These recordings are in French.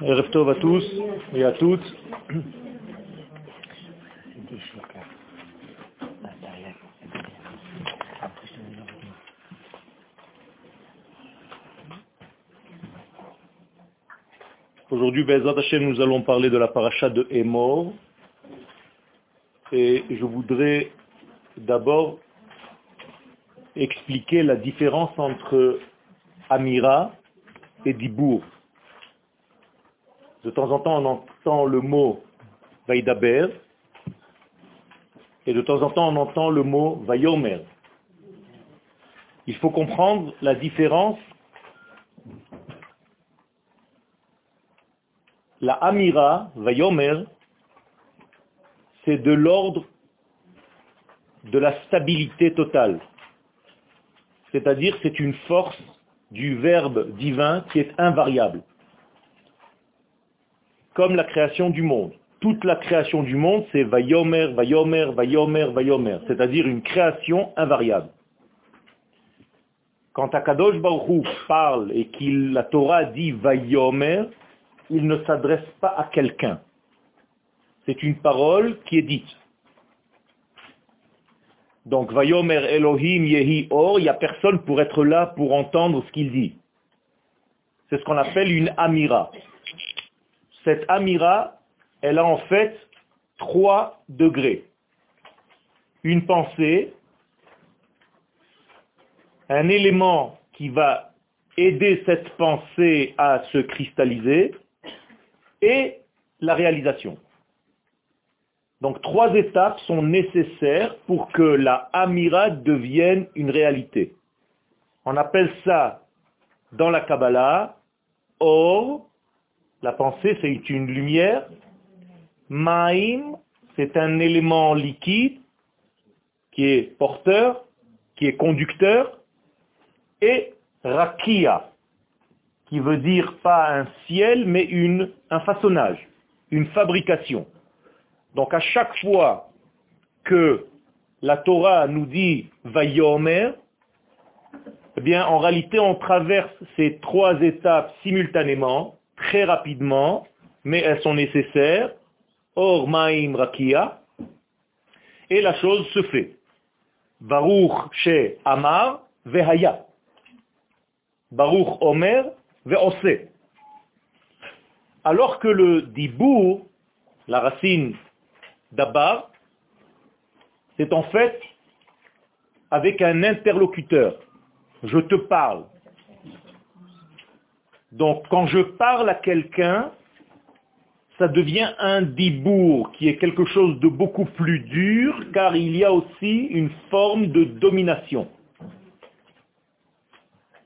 Erev Tov à tous et à toutes. Aujourd'hui, Bezat Hashem, nous allons parler de la paracha de Emor. Et je voudrais d'abord expliquer la différence entre Amira et Dibour. De temps en temps, on entend le mot Vaïdaber, et de temps en temps, on entend le mot Vayomer. Il faut comprendre la différence. La Amira, Vayomer, c'est de l'ordre de la stabilité totale. C'est-à-dire c'est une force du verbe divin qui est invariable. Comme la création du monde. Toute la création du monde, c'est Vayomer, Vayomer, Vayomer, Vayomer. C'est-à-dire une création invariable. Quand Akadosh Baruch parle et qu'il la Torah dit Vayomer, il ne s'adresse pas à quelqu'un. C'est une parole qui est dite. Donc, Vayomer Elohim Yehi Or, il n'y a personne pour être là pour entendre ce qu'il dit. C'est ce qu'on appelle une Amira. Cette Amira, elle a en fait trois degrés. Une pensée, un élément qui va aider cette pensée à se cristalliser, et la réalisation. Donc trois étapes sont nécessaires pour que la Amira devienne une réalité. On appelle ça dans la Kabbalah Or, la pensée c'est une lumière, Maim, c'est un élément liquide qui est porteur, qui est conducteur, et Rakia, qui veut dire pas un ciel, mais une, un façonnage, une fabrication. Donc à chaque fois que la Torah nous dit Vayomer, eh bien en réalité on traverse ces trois étapes simultanément, très rapidement, mais elles sont nécessaires. Or Maim Rakia, et la chose se fait. Baruch She Amar Vehaya. Baruch Omer Ve'ose. Alors que le dibour, la racine D'abord, c'est en fait avec un interlocuteur. Je te parle. Donc quand je parle à quelqu'un, ça devient un dibour, qui est quelque chose de beaucoup plus dur, car il y a aussi une forme de domination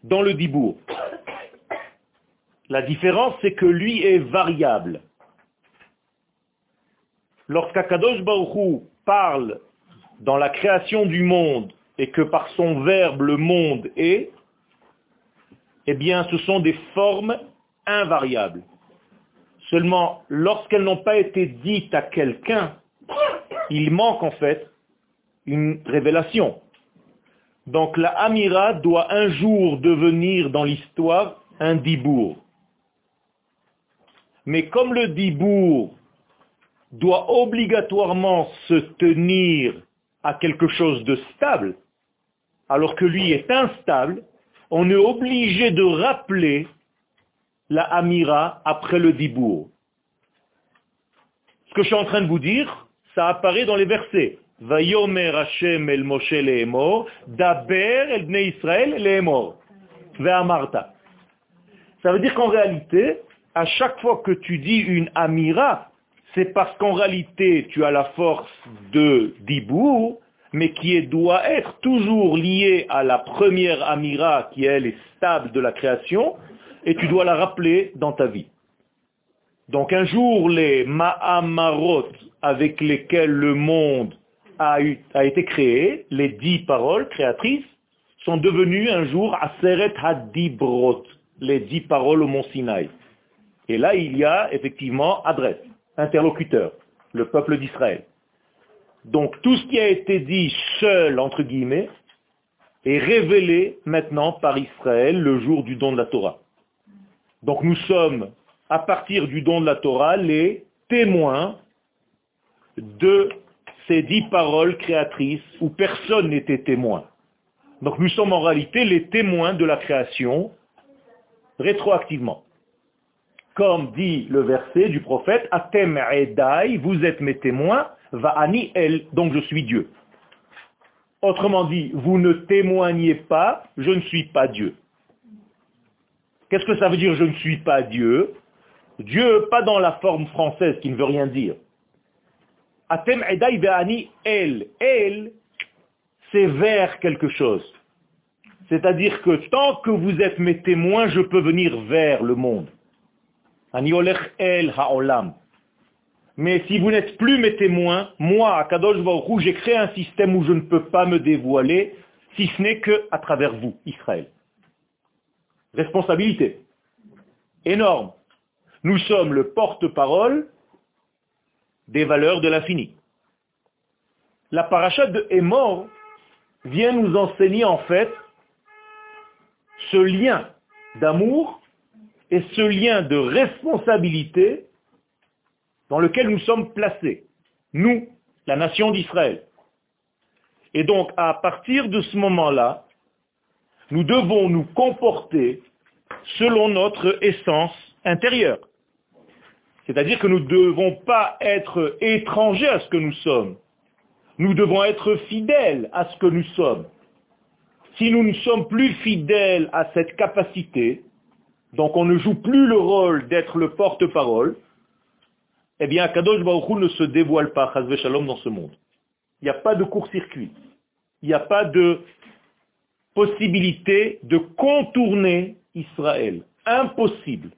dans le dibour. La différence, c'est que lui est variable. Lorsqu'Akadosh Baruchou parle dans la création du monde et que par son verbe le monde est, eh bien ce sont des formes invariables. Seulement, lorsqu'elles n'ont pas été dites à quelqu'un, il manque en fait une révélation. Donc la Amira doit un jour devenir dans l'histoire un dibour. Mais comme le dibour doit obligatoirement se tenir à quelque chose de stable, alors que lui est instable, on est obligé de rappeler la Amira après le Dibour. Ce que je suis en train de vous dire, ça apparaît dans les versets. El Moshe daber el. Ça veut dire qu'en réalité, à chaque fois que tu dis une Amira, c'est parce qu'en réalité, tu as la force de Dibour, mais qui doit être toujours liée à la première Amira, qui elle est stable de la création, et tu dois la rappeler dans ta vie. Donc un jour, les Ma'amarot avec lesquels le monde a, été créé, les dix paroles créatrices, sont devenues un jour Aseret Hadibrot, les dix paroles au mont Sinaï. Et là, il y a effectivement adresse interlocuteur, le peuple d'Israël. Donc tout ce qui a été dit seul, entre guillemets, est révélé maintenant par Israël le jour du don de la Torah. Donc nous sommes, à partir du don de la Torah, les témoins de ces dix paroles créatrices où personne n'était témoin. Donc nous sommes en réalité les témoins de la création rétroactivement. Comme dit le verset du prophète, Atem Edai, vous êtes mes témoins, va ani el, donc je suis Dieu. Autrement dit, vous ne témoignez pas, je ne suis pas Dieu. Qu'est-ce que ça veut dire je ne suis pas Dieu? Dieu, pas dans la forme française qui ne veut rien dire. Atem Edai Ve'ani El. El, c'est vers quelque chose. C'est-à-dire que tant que vous êtes mes témoins, je peux venir vers le monde. Ha'olam. Mais si vous n'êtes plus mes témoins, moi, à Kadosh Baruch j'ai créé un système où je ne peux pas me dévoiler, si ce n'est qu'à travers vous, Israël. Responsabilité. Énorme. Nous sommes le porte-parole des valeurs de l'infini. La paracha de Hémor vient nous enseigner en fait ce lien d'amour et ce lien de responsabilité dans lequel nous sommes placés, nous, la nation d'Israël. Et donc, à partir de ce moment-là, nous devons nous comporter selon notre essence intérieure. C'est-à-dire que nous ne devons pas être étrangers à ce que nous sommes. Nous devons être fidèles à ce que nous sommes. Si nous ne sommes plus fidèles à cette capacité, donc on ne joue plus le rôle d'être le porte-parole, eh bien Kadosh Baruch ne se dévoile pas, Shalom, dans ce monde. Il n'y a pas de court-circuit. Il n'y a pas de possibilité de contourner Israël. Impossible.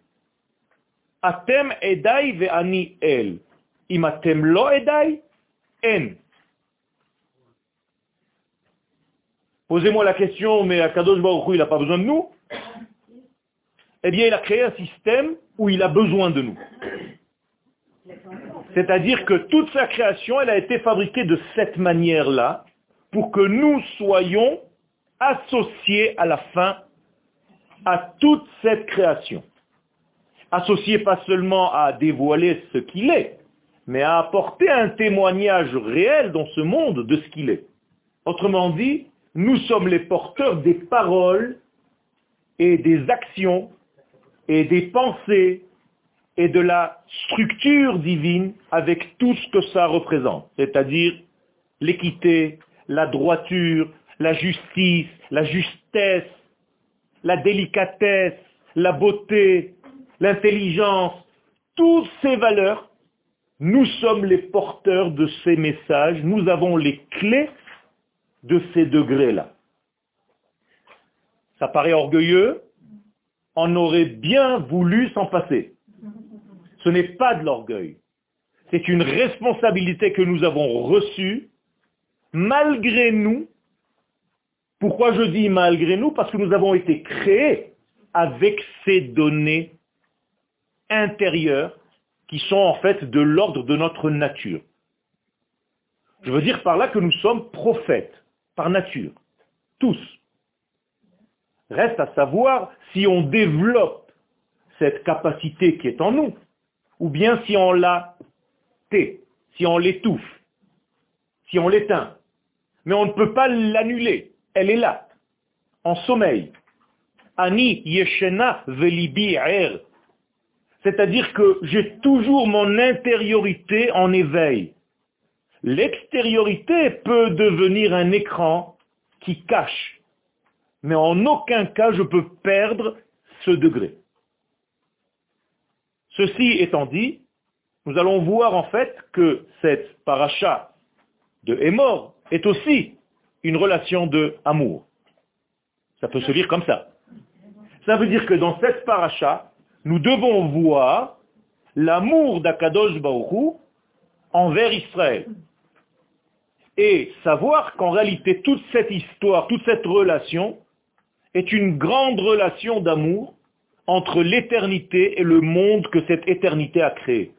Atem ve'ani el. Posez-moi la question, mais Akadosh Baruch il n'a pas besoin de nous Eh bien, il a créé un système où il a besoin de nous. C'est-à-dire que toute sa création, elle a été fabriquée de cette manière-là, pour que nous soyons associés à la fin à toute cette création. Associés pas seulement à dévoiler ce qu'il est, mais à apporter un témoignage réel dans ce monde de ce qu'il est. Autrement dit, nous sommes les porteurs des paroles et des actions et des pensées et de la structure divine avec tout ce que ça représente, c'est-à-dire l'équité, la droiture, la justice, la justesse, la délicatesse, la beauté, l'intelligence, toutes ces valeurs, nous sommes les porteurs de ces messages, nous avons les clés de ces degrés-là. Ça paraît orgueilleux, on aurait bien voulu s'en passer. Ce n'est pas de l'orgueil. C'est une responsabilité que nous avons reçue malgré nous. Pourquoi je dis malgré nous? Parce que nous avons été créés avec ces données intérieures qui sont en fait de l'ordre de notre nature. Je veux dire par là que nous sommes prophètes, par nature, tous. Reste à savoir si on développe cette capacité qui est en nous, ou bien si on la tait, si on l'étouffe, si on l'éteint. Mais on ne peut pas l'annuler, elle est là, en sommeil. Ani yeshena velibi er. C'est-à-dire que j'ai toujours mon intériorité en éveil. L'extériorité peut devenir un écran qui cache, mais en aucun cas je peux perdre ce degré. Ceci étant dit, nous allons voir en fait que cette paracha de Hémor est aussi une relation de amour. Ça peut se lire comme ça. Ça veut dire que dans cette paracha, nous devons voir l'amour d'Akadosh Baruch envers Israël. Et savoir qu'en réalité, toute cette histoire, toute cette relation est une grande relation d'amour entre l'éternité et le monde que cette éternité a créé.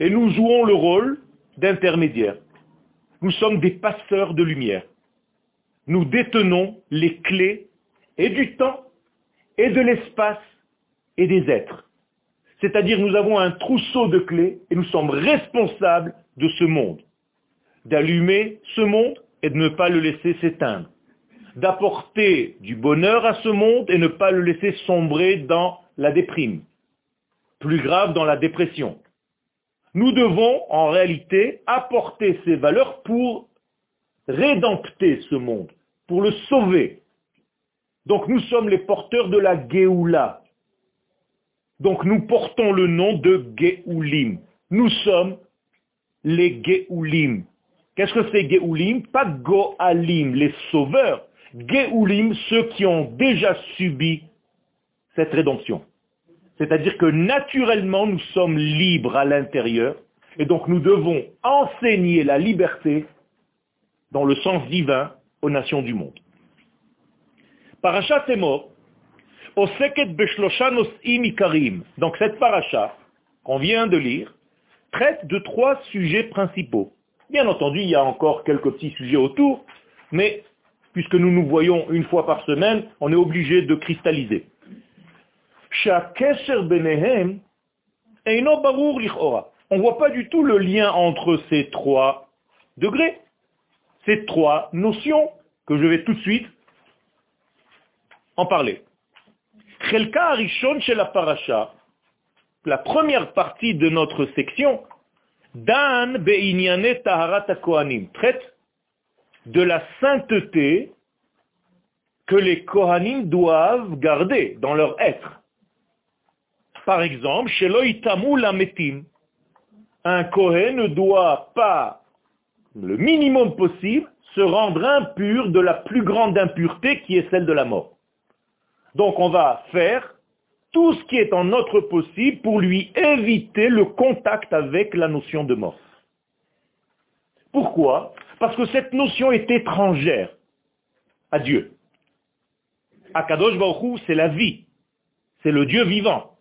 Et nous jouons le rôle d'intermédiaire. Nous sommes des passeurs de lumière. Nous détenons les clés et du temps et de l'espace et des êtres. C'est-à-dire nous avons un trousseau de clés et nous sommes responsables de ce monde. D'allumer ce monde et de ne pas le laisser s'éteindre. D'apporter du bonheur à ce monde et ne pas le laisser sombrer dans la déprime. Plus grave, dans la dépression. Nous devons en réalité apporter ces valeurs pour rédempter ce monde, pour le sauver. Donc nous sommes les porteurs de la Géoula. Donc nous portons le nom de Géoulim. Nous sommes les Géoulim. Qu'est-ce que c'est Géoulim? Pas Goalim, les sauveurs. Géoulim, ceux qui ont déjà subi cette rédemption. C'est-à-dire que naturellement, nous sommes libres à l'intérieur, et donc nous devons enseigner la liberté dans le sens divin aux nations du monde. Parashat Temor, Oseket Beshlosha Nos'im Ikarim. Donc cette paracha qu'on vient de lire traite de trois sujets principaux. Bien entendu, il y a encore quelques petits sujets autour, mais puisque nous nous voyons une fois par semaine, on est obligé de cristalliser. On ne voit pas du tout le lien entre ces trois degrés, ces trois notions que je vais tout de suite en parler. la première partie de notre section, Dan taharat traite de la sainteté que les Kohanim doivent garder dans leur être. Par exemple, chez Lametim, un Kohen ne doit pas, le minimum possible, se rendre impur de la plus grande impureté qui est celle de la mort. Donc on va faire tout ce qui est en notre possible pour lui éviter le contact avec la notion de mort. Pourquoi? Parce que cette notion est étrangère à Dieu. Akadosh Baruch c'est la vie. C'est le Dieu vivant.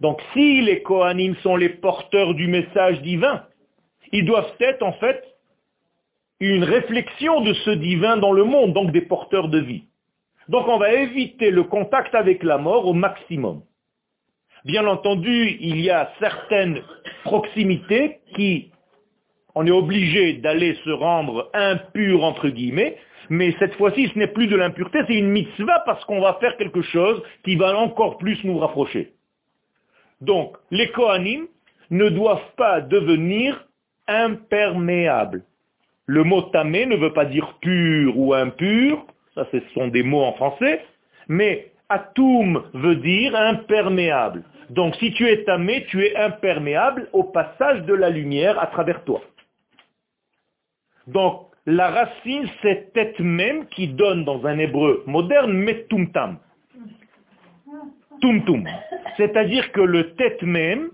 Donc si les Kohanim sont les porteurs du message divin, ils doivent être en fait une réflexion de ce divin dans le monde, donc des porteurs de vie. Donc on va éviter le contact avec la mort au maximum. Bien entendu, il y a certaines proximités qui, on est obligé d'aller se rendre impur entre guillemets, mais cette fois-ci ce n'est plus de l'impureté, c'est une mitzvah parce qu'on va faire quelque chose qui va encore plus nous rapprocher. Donc, les Kohanim ne doivent pas devenir imperméables. Le mot tamé ne veut pas dire pur ou impur, ça ce sont des mots en français, mais atum veut dire imperméable. Donc si tu es tamé, tu es imperméable au passage de la lumière à travers toi. Donc la racine c'est tête même qui donne dans un hébreu moderne metumtam. Tumtum. C'est-à-dire que le tête même,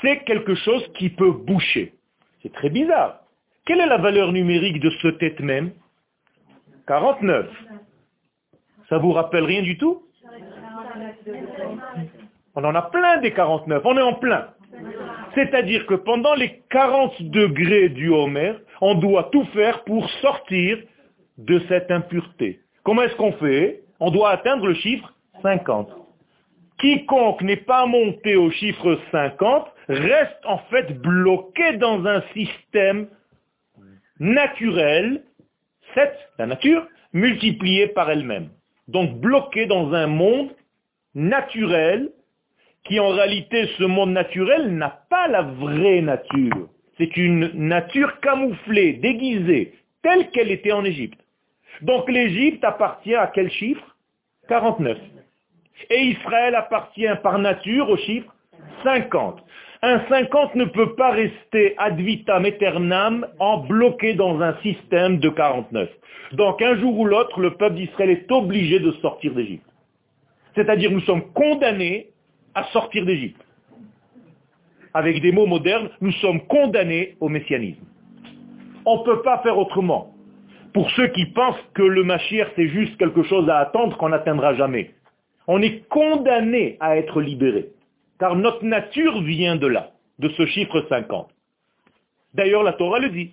c'est quelque chose qui peut boucher. C'est très bizarre. Quelle est la valeur numérique de ce tête même? 49. Ça vous rappelle rien du tout? On en a plein des 49, on est en plein. C'est-à-dire que pendant les 40 degrés du Homer, on doit tout faire pour sortir de cette impureté. Comment est-ce qu'on fait? On doit atteindre le chiffre 50. Quiconque n'est pas monté au chiffre 50 reste en fait bloqué dans un système naturel, 7, la nature, multipliée par elle-même. Donc bloqué dans un monde naturel qui en réalité, ce monde naturel n'a pas la vraie nature. C'est une nature camouflée, déguisée, telle qu'elle était en Égypte. Donc l'Égypte appartient à quel chiffre? 49. Et Israël appartient par nature au chiffre 50. Un 50 ne peut pas rester ad vitam aeternam en bloqué dans un système de 49. Donc un jour ou l'autre, le peuple d'Israël est obligé de sortir d'Égypte. C'est-à-dire nous sommes condamnés à sortir d'Égypte. Avec des mots modernes, nous sommes condamnés au messianisme. On ne peut pas faire autrement. Pour ceux qui pensent que le Mashiach c'est juste quelque chose à attendre qu'on n'atteindra jamais on est condamné à être libéré. Car notre nature vient de là, de ce chiffre 50. D'ailleurs, la Torah le dit.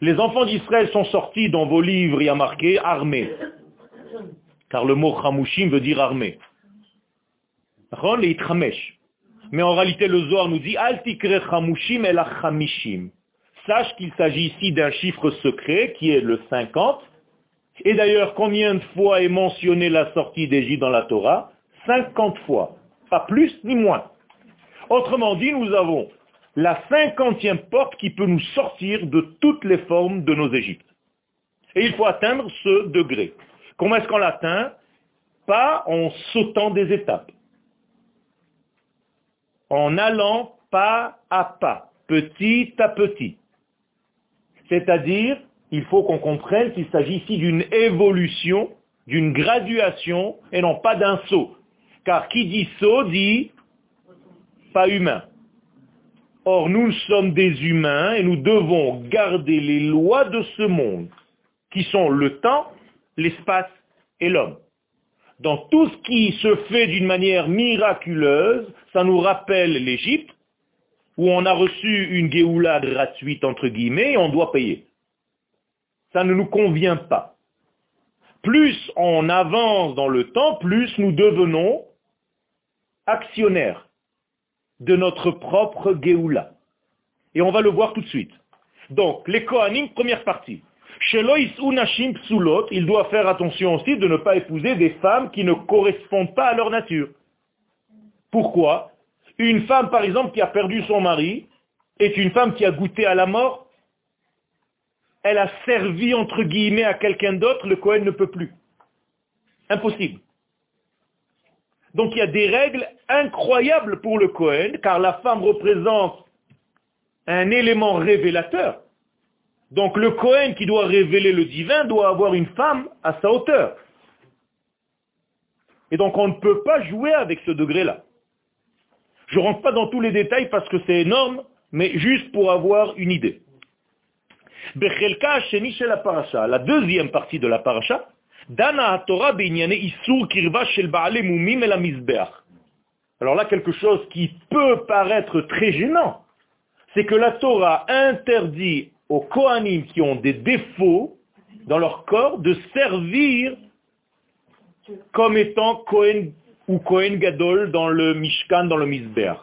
Les enfants d'Israël sont sortis dans vos livres, il y a marqué armés. Car le mot chamushim veut dire armée. Mais en réalité, le Zohar nous dit, Al tikre chamushim el chamishim. Sache qu'il s'agit ici d'un chiffre secret qui est le 50. Et d'ailleurs, combien de fois est mentionné la sortie d'Égypte dans la Torah? 50 fois. Pas plus ni moins. Autrement dit, nous avons la cinquantième porte qui peut nous sortir de toutes les formes de nos Égyptes. Et il faut atteindre ce degré. Comment est-ce qu'on l'atteint Pas en sautant des étapes. En allant pas à pas, petit à petit. C'est-à-dire, il faut qu'on comprenne qu'il s'agit ici d'une évolution, d'une graduation, et non pas d'un saut. Car qui dit saut dit pas humain. Or, nous sommes des humains et nous devons garder les lois de ce monde, qui sont le temps, l'espace et l'homme. Dans tout ce qui se fait d'une manière miraculeuse, ça nous rappelle l'Égypte, où on a reçu une Géoula gratuite, entre guillemets, et on doit payer. Ça ne nous convient pas. Plus on avance dans le temps, plus nous devenons actionnaires de notre propre Géoula. Et on va le voir tout de suite. Donc, les Kohanim, première partie. Il doit faire attention aussi de ne pas épouser des femmes qui ne correspondent pas à leur nature. Pourquoi? Une femme, par exemple, qui a perdu son mari, est une femme qui a goûté à la mort. Elle a servi, entre guillemets, à quelqu'un d'autre, le Kohen ne peut plus. Impossible. Donc il y a des règles incroyables pour le Cohen, car la femme représente un élément révélateur. Donc le Cohen qui doit révéler le divin doit avoir une femme à sa hauteur. Et donc on ne peut pas jouer avec ce degré-là. Je ne rentre pas dans tous les détails parce que c'est énorme, mais juste pour avoir une idée. La deuxième partie de la paracha, Dana kirva shel Alors là, quelque chose qui peut paraître très gênant, c'est que la Torah interdit aux Kohanim qui ont des défauts dans leur corps de servir comme étant Kohen ou Kohen Gadol dans le Mishkan, dans le Mizbeach.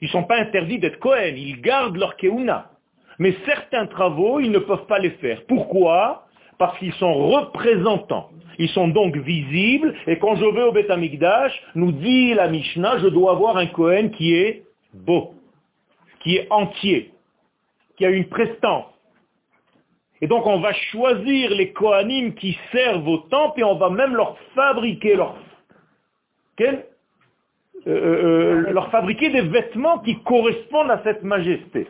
Ils ne sont pas interdits d'être Kohen, ils gardent leur Keuna. Mais certains travaux, ils ne peuvent pas les faire. Pourquoi? Parce qu'ils sont représentants. Ils sont donc visibles, et quand je vais au Beth nous dit la Mishnah, je dois avoir un Kohen qui est beau, qui est entier, qui a une prestance. Et donc on va choisir les Kohanim qui servent au temple et on va même leur fabriquer leur, euh, euh, euh, fabriquer des vêtements qui correspondent à cette majesté.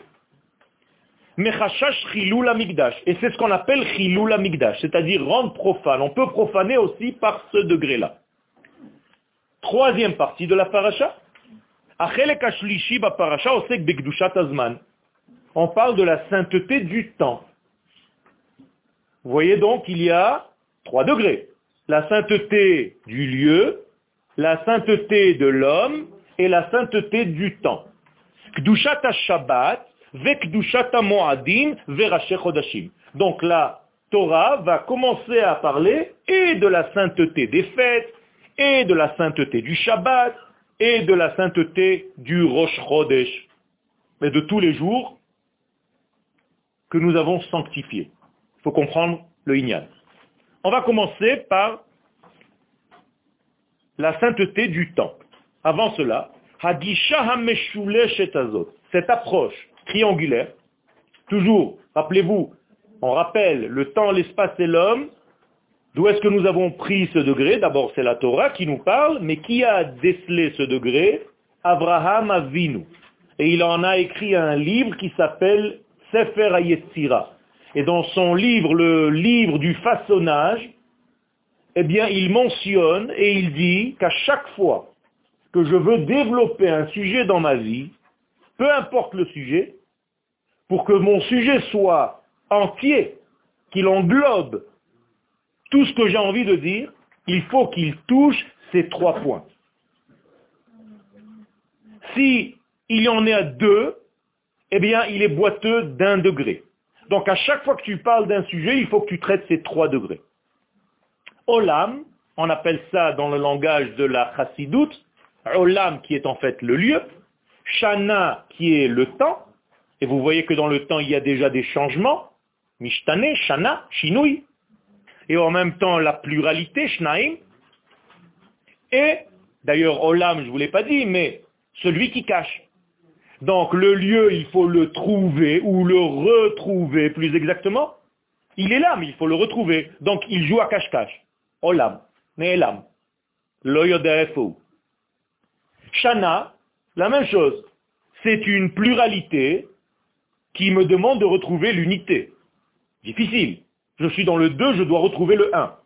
Et c'est ce qu'on appelle chilou migdash, c'est-à-dire rendre profane. On peut profaner aussi par ce degré-là. Troisième partie de la paracha. On parle de la sainteté du temps. Vous voyez donc, il y a trois degrés. La sainteté du lieu, la sainteté de l'homme et la sainteté du temps. Shabbat, donc la Torah va commencer à parler et de la sainteté des fêtes, et de la sainteté du Shabbat, et de la sainteté du Rosh Chodesh, mais de tous les jours que nous avons sanctifiés. Il faut comprendre le Inyan. On va commencer par la sainteté du temps. Avant cela, cette approche triangulaire. Toujours, rappelez-vous, on rappelle le temps, l'espace et l'homme. D'où est-ce que nous avons pris ce degré? D'abord, c'est la Torah qui nous parle, mais qui a décelé ce degré? Abraham Avinu. Et il en a écrit un livre qui s'appelle Sefer Ayetzira. Et dans son livre, le livre du façonnage, eh bien, il mentionne et il dit qu'à chaque fois que je veux développer un sujet dans ma vie, peu importe le sujet, pour que mon sujet soit entier, qu'il englobe tout ce que j'ai envie de dire, il faut qu'il touche ces trois points. Si il y en est à deux, eh bien, il est boiteux d'un degré. Donc, à chaque fois que tu parles d'un sujet, il faut que tu traites ces trois degrés. Olam, on appelle ça dans le langage de la chassidoute, olam qui est en fait le lieu, shana qui est le temps, et vous voyez que dans le temps il y a déjà des changements, mishtane, shana, shinui, et en même temps la pluralité, shnaim, et d'ailleurs olam je ne vous l'ai pas dit, mais celui qui cache. Donc le lieu, il faut le trouver, ou le retrouver plus exactement. Il est là, mais il faut le retrouver. Donc il joue à cache-cache. Olam, Ne'elam, Loyoderefou. Shana, la même chose. C'est une pluralité qui me demande de retrouver l'unité. Difficile. Je suis dans le 2, je dois retrouver le 1.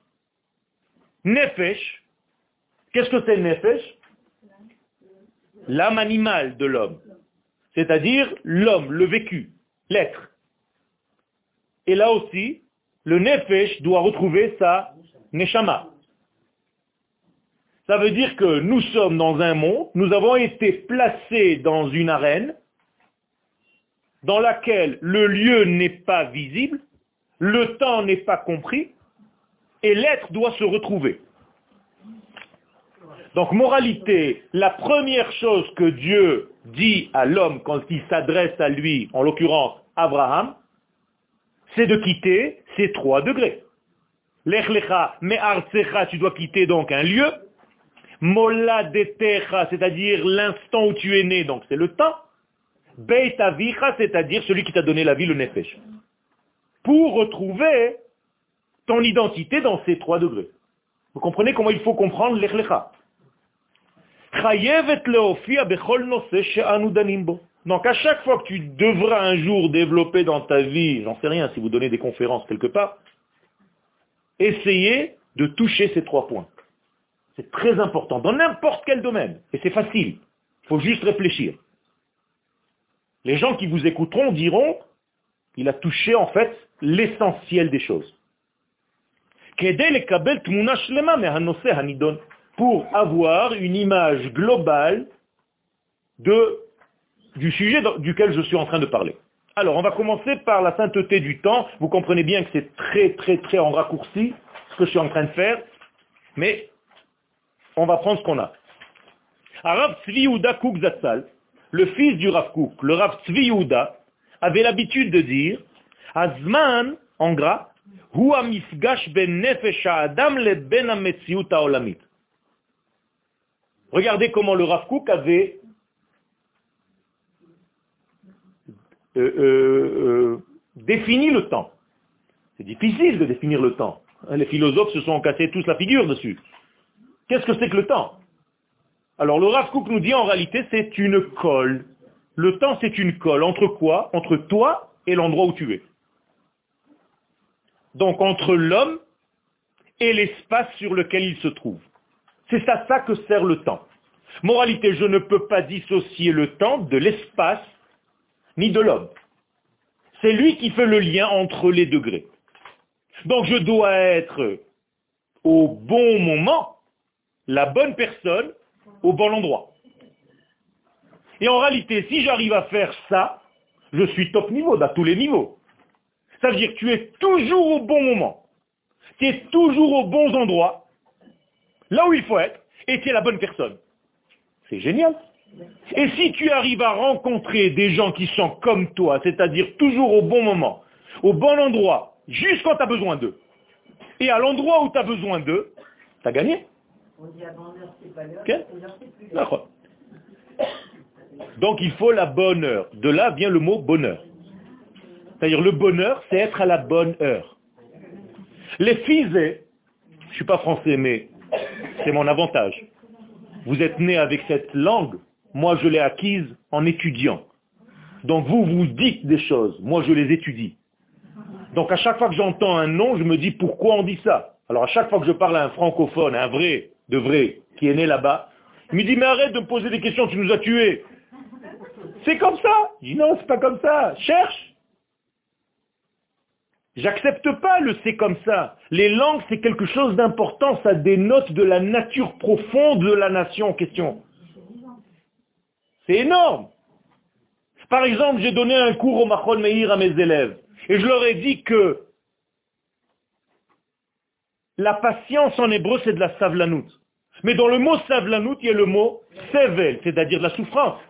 Nefesh, qu'est-ce que c'est Nefesh? L'âme animale de l'homme. C'est-à-dire l'homme, le vécu, l'être. Et là aussi, le Nefesh doit retrouver sa Neshama. Ça veut dire que nous sommes dans un monde, nous avons été placés dans une arène dans laquelle le lieu n'est pas visible, le temps n'est pas compris, et l'être doit se retrouver. Donc, moralité, la première chose que Dieu dit à l'homme quand il s'adresse à lui, en l'occurrence Abraham, c'est de quitter ces trois degrés. L'echlecha, me'artsecha, tu dois quitter donc un lieu. Mola detecha, c'est-à-dire l'instant où tu es né, donc c'est le temps. Beit c'est-à-dire celui qui t'a donné la vie, le nefesh. Pour retrouver ton identité dans ces trois degrés. Vous comprenez comment il faut comprendre l'echlecha. Donc à chaque fois que tu devras un jour développer dans ta vie, j'en sais rien si vous donnez des conférences quelque part, essayez de toucher ces trois points. C'est très important, dans n'importe quel domaine. Et c'est facile. Il faut juste réfléchir. Les gens qui vous écouteront diront, il a touché en fait l'essentiel des choses. Pour avoir une image globale du sujet duquel je suis en train de parler. Alors, on va commencer par la sainteté du temps. Vous comprenez bien que c'est très, très, très en raccourci ce que je suis en train de faire, mais on va prendre ce qu'on a. Arav Tzvi Kouk le fils du Rav Kouk, le Rav Tzvi avait l'habitude de dire, Azman, en gras, Regardez comment le Rav Kouk avait Euh, euh, euh, définit le temps. C'est difficile de définir le temps. Hein, les philosophes se sont cassés tous la figure dessus. Qu'est-ce que c'est que le temps? Alors le Rav nous dit en réalité c'est une colle. Le temps c'est une colle. Entre quoi? Entre toi et l'endroit où tu es. Donc entre l'homme et l'espace sur lequel il se trouve. C'est à ça que sert le temps. Moralité, je ne peux pas dissocier le temps de l'espace ni de l'homme. C'est lui qui fait le lien entre les degrés. Donc je dois être au bon moment, la bonne personne, au bon endroit. Et en réalité, si j'arrive à faire ça, je suis top niveau, à tous les niveaux. Ça veut dire que tu es toujours au bon moment. Tu es toujours au bon endroit, là où il faut être, et tu es la bonne personne. C'est génial. Et si tu arrives à rencontrer des gens qui sont comme toi, c'est-à-dire toujours au bon moment, au bon endroit, juste quand tu as besoin d'eux, et à l'endroit où tu as besoin d'eux, tu as gagné. Donc il faut la bonne heure. De là vient le mot bonheur. C'est-à-dire le bonheur, c'est être à la bonne heure. Les fils, je ne suis pas français, mais c'est mon avantage. Vous êtes né avec cette langue moi, je l'ai acquise en étudiant. Donc vous, vous dites des choses. Moi, je les étudie. Donc à chaque fois que j'entends un nom, je me dis pourquoi on dit ça? Alors à chaque fois que je parle à un francophone, un vrai, de vrai, qui est né là-bas, il me dit mais arrête de me poser des questions, tu nous as tués. C'est comme ça. Je dis non, c'est pas comme ça. Cherche. J'accepte pas le c'est comme ça. Les langues, c'est quelque chose d'important, ça dénote de la nature profonde de la nation en question. C'est énorme. Par exemple, j'ai donné un cours au Machon Meir à mes élèves. Et je leur ai dit que La patience en hébreu, c'est de la savlanout. Mais dans le mot savlanout, il y a le mot sevel, c'est-à-dire de la souffrance.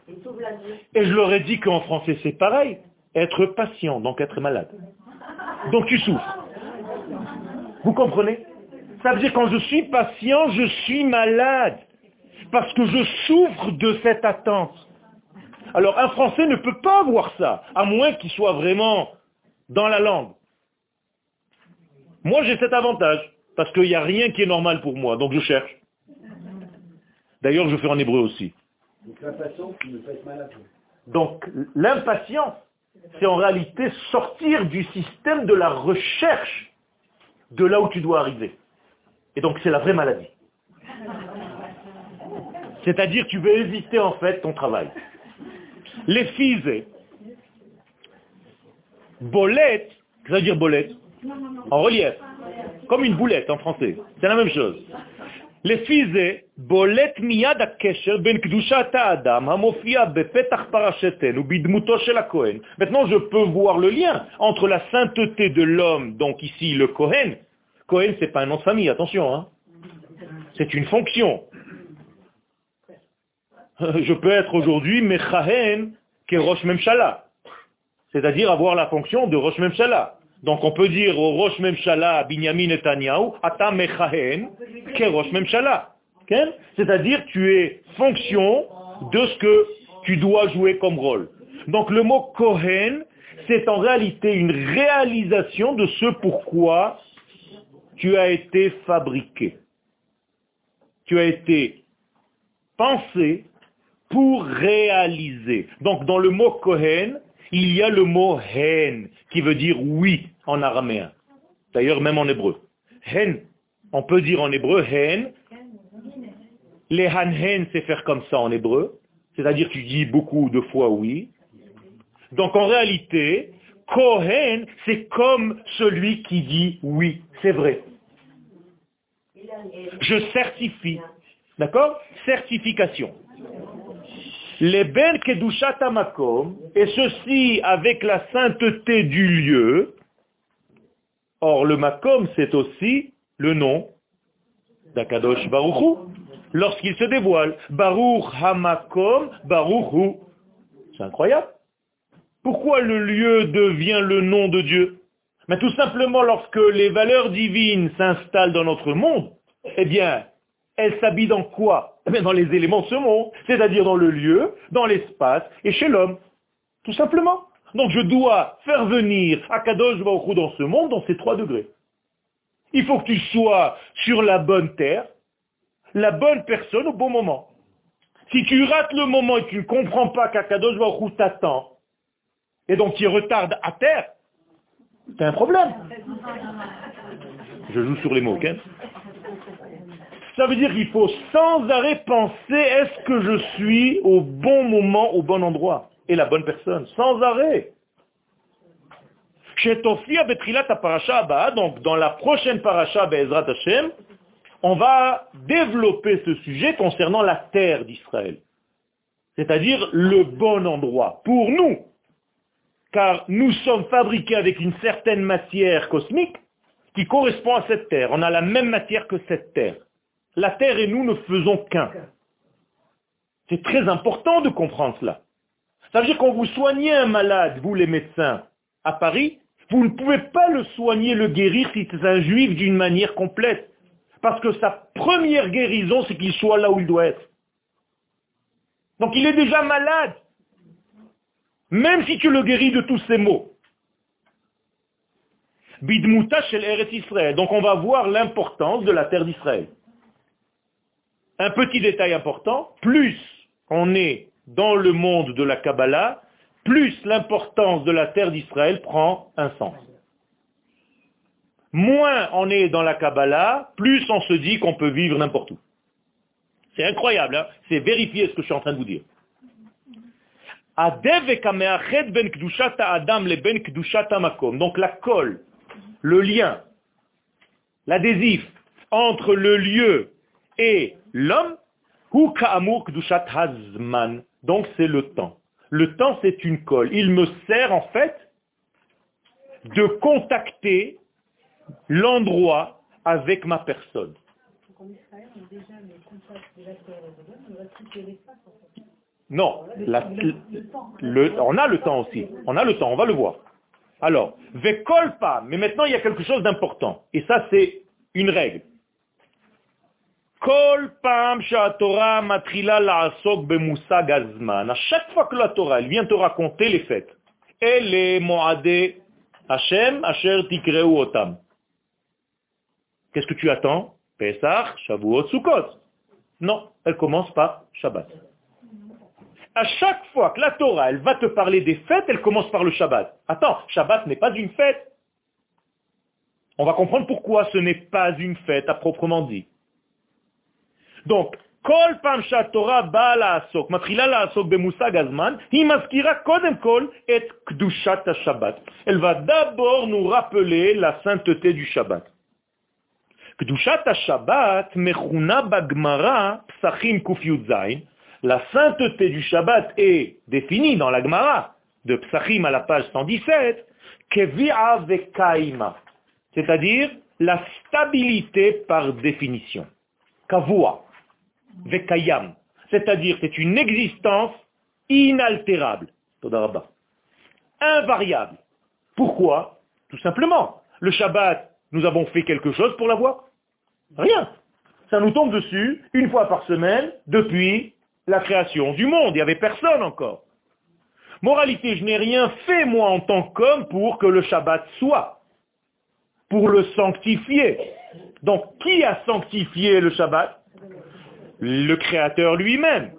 Et je leur ai dit qu'en français, c'est pareil. Être patient, donc être malade. Donc tu souffres. Vous comprenez? Ça veut dire quand je suis patient, je suis malade. Parce que je souffre de cette attente. Alors un Français ne peut pas avoir ça, à moins qu'il soit vraiment dans la langue. Moi j'ai cet avantage, parce qu'il n'y a rien qui est normal pour moi, donc je cherche. D'ailleurs je fais en hébreu aussi. Donc l'impatience, c'est en réalité sortir du système de la recherche de là où tu dois arriver. Et donc c'est la vraie maladie. C'est-à-dire tu veux éviter en fait ton travail. Les fils, bolette, ça veut dire bolette En relief. Comme une boulette en français. C'est la même chose. Bolette miyad akesher ben kdushat adam hamofia bepetach parashetenu bidmuto shel Kohen. Maintenant, je peux voir le lien entre la sainteté de l'homme, donc ici le Kohen. Kohen, c'est pas un nom de famille, attention, hein. C'est une fonction. je peux être aujourd'hui Mechahen que Rosh Memshala. C'est-à-dire avoir la fonction de Rosh Memshala. Donc on peut dire au Rosh Memshala Binyamin Netanyahu, Ata Mechahen que Rosh Memshala. C'est-à-dire tu es fonction de ce que tu dois jouer comme rôle. Donc le mot Kohen, c'est en réalité une réalisation de ce pourquoi tu as été fabriqué. Tu as été pensé pour réaliser. Donc dans le mot Kohen, il y a le mot hen, qui veut dire oui en araméen. D'ailleurs même en hébreu. Hen, on peut dire en hébreu hen. Les han hen, c'est faire comme ça en hébreu. C'est-à-dire tu dis beaucoup de fois oui. Donc en réalité, Kohen, c'est comme celui qui dit oui, c'est vrai. Je certifie. D'accord? Certification. Les ben kedushat makom, et ceci avec la sainteté du lieu. Or, le makom, c'est aussi le nom d'Akadosh Baruchu, lorsqu'il se dévoile. Baruch hamakom, Baruchu. C'est incroyable. Pourquoi le lieu devient le nom de Dieu? Mais tout simplement lorsque les valeurs divines s'installent dans notre monde, eh bien, elles s'habillent dans quoi? Dans les éléments de ce monde, c'est-à-dire dans le lieu, dans l'espace et chez l'homme. Tout simplement. Donc je dois faire venir Akadosh Baruch dans ce monde dans ces trois degrés. Il faut que tu sois sur la bonne terre, la bonne personne au bon moment. Si tu rates le moment et tu ne comprends pas qu'Akadosh Baruch t'attend, et donc tu retardes à terre, c'est un problème. Je joue sur les mots, ok? Ça veut dire qu'il faut sans arrêt penser est-ce que je suis au bon moment, au bon endroit, et la bonne personne, sans arrêt. Donc dans la prochaine Parasha Be'ezrat Hashem, on va développer ce sujet concernant la terre d'Israël. C'est-à-dire le bon endroit pour nous. Car nous sommes fabriqués avec une certaine matière cosmique qui correspond à cette terre. On a la même matière que cette terre. La terre et nous ne faisons qu'un. C'est très important de comprendre cela. Ça veut dire quand vous soignez un malade, vous les médecins, à Paris, vous ne pouvez pas le soigner, le guérir si c'est un juif d'une manière complète. Parce que sa première guérison, c'est qu'il soit là où il doit être. Donc il est déjà malade. Même si tu le guéris de tous ses maux. Bidmuta shel Eretz Israël. Donc on va voir l'importance de la terre d'Israël un petit détail important, plus on est dans le monde de la Kabbalah, plus l'importance de la terre d'Israël prend un sens. Moins on est dans la Kabbalah, plus on se dit qu'on peut vivre n'importe où. C'est incroyable, hein c'est vérifier ce que je suis en train de vous dire. Donc la colle, le lien, l'adhésif entre le lieu et l'homme, hazman. Donc c'est le temps. Le temps, c'est une colle. Il me sert en fait de contacter l'endroit avec ma personne. Non, on a le temps aussi. On a le temps, on va le voir. Alors, vekol pas, mais maintenant il y a quelque chose d'important. Et ça, c'est une règle. Kol pam Torah matrila la'asok bemusag azman. À chaque fois que la Torah elle vient te raconter les fêtes, elle est moade Hashem asher tikreu otam. Qu'est-ce que tu attends Pesach, Shavuot, Sukkot. Non, elle commence par Shabbat. À chaque fois que la Torah, elle va te parler des fêtes, elle commence par le Shabbat. Attends, Shabbat n'est pas une fête. On va comprendre pourquoi ce n'est pas une fête à proprement dit. Donc, Kol pam Torah ba la'asok, matrila la'asok bemusag azman, hi maskira kodem kol et kdushat Shabbat. Elle va d'abord nous rappeler la sainteté du Shabbat. Kdushat Shabbat mechuna bagmara psachim kuf la sainteté du Shabbat est définie dans la Gemara de Psachim à la page 117, Kevi'a vekaima, c'est-à-dire la stabilité par définition. Kavua, vekayam, c'est-à-dire c'est une existence inaltérable. Invariable. Pourquoi? Tout simplement. Le Shabbat, nous avons fait quelque chose pour l'avoir? Rien. Ça nous tombe dessus une fois par semaine depuis la création du monde. Il n'y avait personne encore. Moralité, je n'ai rien fait, moi, en tant qu'homme, pour que le Shabbat soit, pour le sanctifier. Donc, qui a sanctifié le Shabbat? Le Créateur lui-même.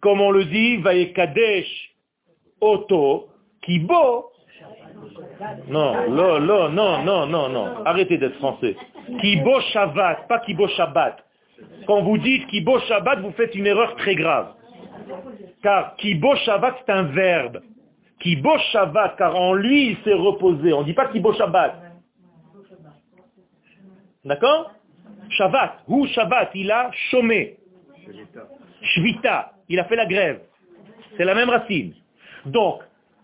Comme on le dit, Vaekadesh Oto Kibo. Non, non, non, non, non, non, non. Arrêtez d'être français. Kibo Shabbat, pas Kibo Shabbat. Quand vous dites Kibo Shabbat, vous faites une erreur très grave. Car Kibo Shabbat, c'est un verbe. Kibo Shabbat, car en lui, il s'est reposé. On ne dit pas Kibo Shabbat. D'accord? Shabbat. Ou Shabbat, il a chômé. Shvita, il a fait la grève. C'est la même racine. Donc,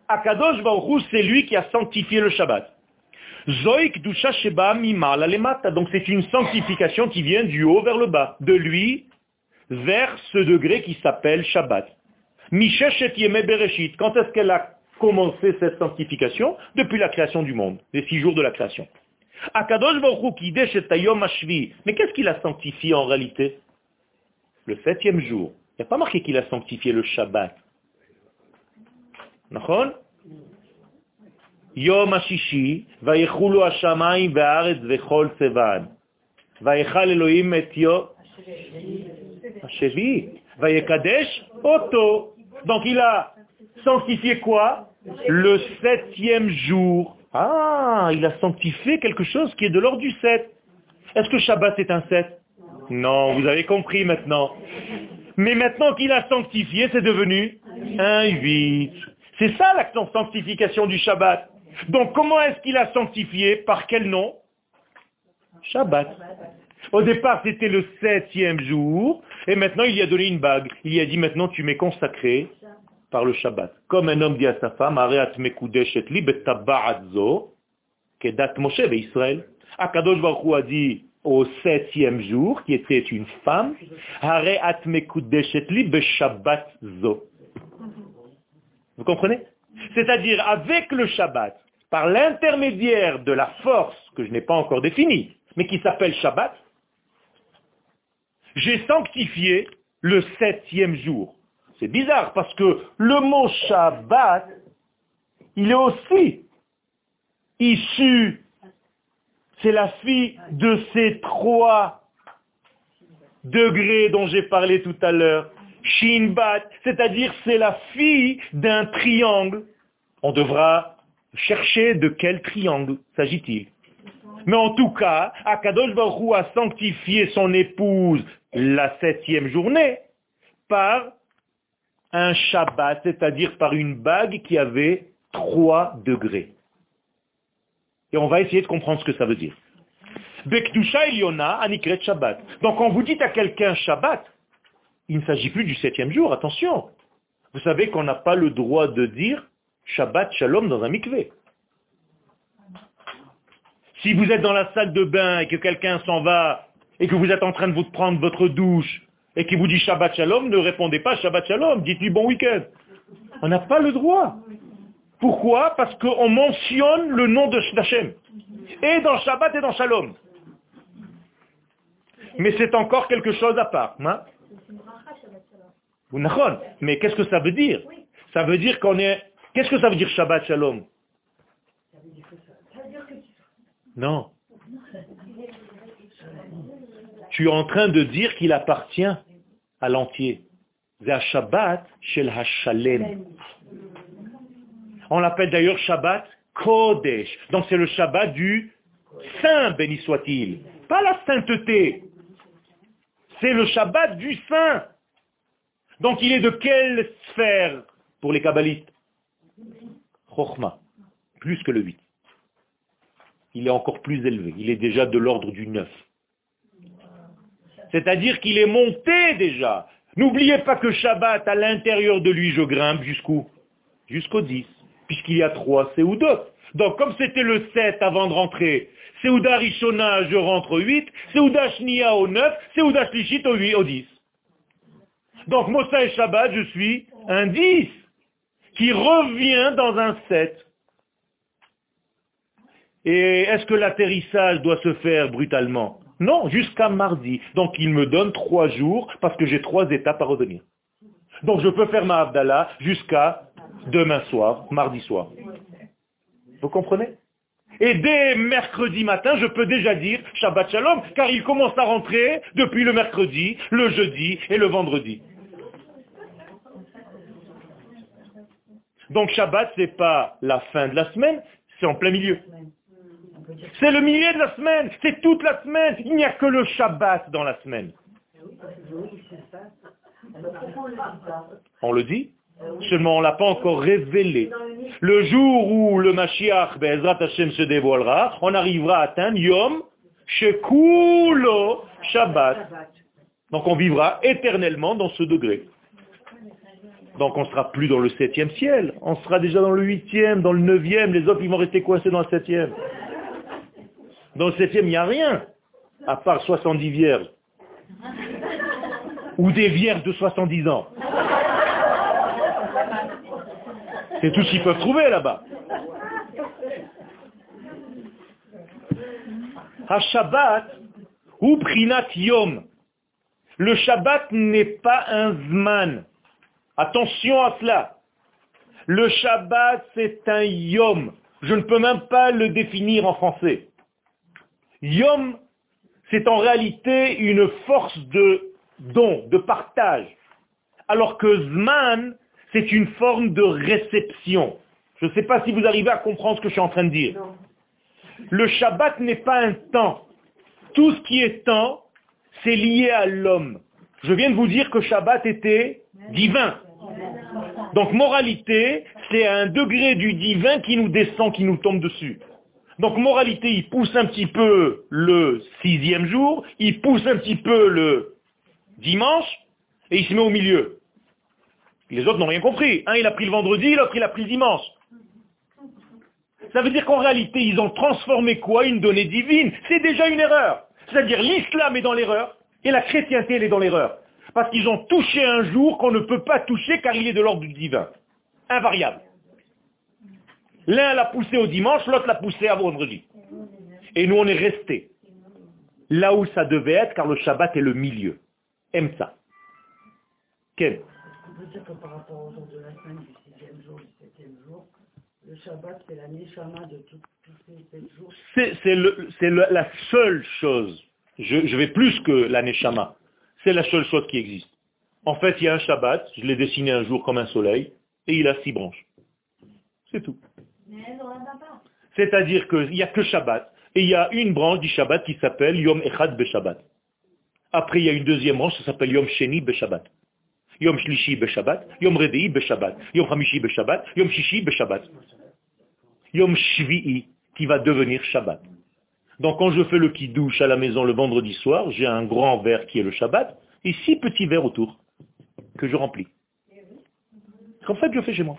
Akadosh Baruch c'est lui qui a sanctifié le Shabbat. Zoik Dusha Sheba Mimala Donc c'est une sanctification qui vient du haut vers le bas, de lui vers ce degré qui s'appelle Shabbat. Misheshet Yeme Bereshit. Quand est-ce qu'elle a commencé cette sanctification? Depuis la création du monde, les six jours de la création. Akadosh Baruch Mais qu'est-ce qu'il a sanctifié en réalité? Le septième jour. Il n'y a pas marqué qu'il a sanctifié le Shabbat. Yom Ve'aretz Vechol Sevan. Donc il a sanctifié quoi? Le septième jour. Ah, il a sanctifié quelque chose qui est de l'ordre du sept. Est-ce que Shabbat est un sept? Non, vous avez compris maintenant. Mais maintenant qu'il a sanctifié, c'est devenu un huit. C'est ça la sanctification du Shabbat. Donc comment est-ce qu'il a sanctifié? Par quel nom? Shabbat. Au départ, c'était le septième jour, et maintenant il y a donné une bague. Il y a dit maintenant tu m'es consacré par le Shabbat. Comme un homme dit à sa femme, Israël. Akadosh a dit au septième jour, qui était une femme, Vous comprenez? C'est-à-dire, avec le Shabbat, par l'intermédiaire de la force que je n'ai pas encore définie, mais qui s'appelle Shabbat, j'ai sanctifié le septième jour. C'est bizarre parce que le mot Shabbat, il est aussi issu, c'est la fille de ces trois degrés dont j'ai parlé tout à l'heure. Shinbat, c'est-à-dire c'est la fille d'un triangle. On devra chercher de quel triangle s'agit-il. Mais en tout cas, Akadosh Baruch a sanctifié son épouse la septième journée par un Shabbat, c'est-à-dire par une bague qui avait trois degrés. Et on va essayer de comprendre ce que ça veut dire. Anikret Shabbat. Donc quand vous dites à quelqu'un Shabbat, il ne s'agit plus du septième jour, attention. Vous savez qu'on n'a pas le droit de dire Shabbat Shalom dans un mikveh. Si vous êtes dans la salle de bain et que quelqu'un s'en va et que vous êtes en train de vous prendre votre douche et qu'il vous dit Shabbat Shalom, ne répondez pas Shabbat Shalom, dites-lui bon week-end. On n'a pas le droit. Pourquoi Parce qu'on mentionne le nom de Hashem. Et dans Shabbat et dans Shalom. Mais c'est encore quelque chose à part. Hein mais qu'est-ce que ça veut dire? Ça veut dire qu'on est... Qu'est-ce que ça veut dire Shabbat Shalom? Non. Tu es en train de dire qu'il appartient à l'entier. Shabbat Shel. On l'appelle d'ailleurs Shabbat Kodesh. Donc c'est le Shabbat du Saint, béni soit-il. Pas la sainteté. C'est le Shabbat du Saint. Donc il est de quelle sphère pour les kabbalistes? Chochma, plus que le 8. Il est encore plus élevé. Il est déjà de l'ordre du 9. C'est-à-dire qu'il est monté déjà. N'oubliez pas que Shabbat, à l'intérieur de lui, je grimpe jusqu'où? Jusqu'au 10, puisqu'il y a trois Seudot. Donc, comme c'était le 7 avant de rentrer, Seuda Rishona, je rentre au 8, Seuda Shnia au 9, Seuda Shlishit au 8, au 10. Donc, Mossa et Shabbat, je suis un 10 qui revient dans un 7. Et est-ce que l'atterrissage doit se faire brutalement? Non, jusqu'à mardi. Donc il me donne trois jours parce que j'ai trois étapes à revenir. Donc je peux faire ma Abdallah jusqu'à demain soir, mardi soir. Vous comprenez? Et dès mercredi matin, je peux déjà dire Shabbat Shalom, car il commence à rentrer depuis le mercredi, le jeudi et le vendredi. Donc Shabbat, ce n'est pas la fin de la semaine, c'est en plein milieu. C'est le milieu de la semaine, c'est toute la semaine. Il n'y a que le Shabbat dans la semaine. On le dit? Seulement on ne l'a pas encore révélé. Le jour où le Mashiach, Be'ezrat Hashem, se dévoilera, on arrivera à atteindre Yom Shekulo Shabbat. Donc on vivra éternellement dans ce degré. Donc on ne sera plus dans le septième ciel, on sera déjà dans le huitième, dans le neuvième, les autres ils vont rester coincés dans le septième. Dans le septième, il n'y a rien, à part 70 vierges. Ou des vierges de 70 ans. C'est tout ce qu'ils peuvent trouver là-bas. Shabbat ou Prinat Yom. Le Shabbat n'est pas un Zman. Attention à cela. Le Shabbat, c'est un Yom. Je ne peux même pas le définir en français. Yom, c'est en réalité une force de don, de partage. Alors que Zman, c'est une forme de réception. Je ne sais pas si vous arrivez à comprendre ce que je suis en train de dire. Le Shabbat n'est pas un temps. Tout ce qui est temps, c'est lié à l'homme. Je viens de vous dire que Shabbat était divin. Donc moralité, c'est un degré du divin qui nous descend, qui nous tombe dessus. Donc moralité, il pousse un petit peu le sixième jour, il pousse un petit peu le dimanche, et il se met au milieu. Les autres n'ont rien compris. Un, il a pris le vendredi, l'autre, il a pris le dimanche. Ça veut dire qu'en réalité, ils ont transformé quoi? Une donnée divine. C'est déjà une erreur. C'est-à-dire l'islam est dans l'erreur et la chrétienté, elle est dans l'erreur. Parce qu'ils ont touché un jour qu'on ne peut pas toucher car il est de l'ordre du divin. Invariable. L'un l'a poussé au dimanche, l'autre l'a poussé à vendredi. Et nous, on est restés là où ça devait être, car le Shabbat est le milieu. Aime ça. On peut dire que par rapport au jour de la semaine, du sixième jour, du septième jour, le Shabbat, c'est la Neshama de tous ces sept jours. C'est la seule chose. Je, je, vais plus que la Neshama. C'est la seule chose qui existe. En fait, il y a un Shabbat, je l'ai dessiné un jour comme un soleil, et il a six branches. C'est tout. C'est-à-dire qu'il n'y a que Shabbat. Et il y a une branche du Shabbat qui s'appelle Yom Echad Beshabbat. Après, il y a une deuxième branche qui s'appelle Yom Sheni Beshabbat. Yom Shlishi Beshabbat. Yom Redei Beshabbat. Yom Hamishi Beshabbat. Yom Shishi Beshabbat. Yom Shvi'i qui va devenir Shabbat. Donc quand je fais le douche à la maison le vendredi soir, j'ai un grand verre qui est le Shabbat et six petits verres autour que je remplis. En fait, je fais chez moi.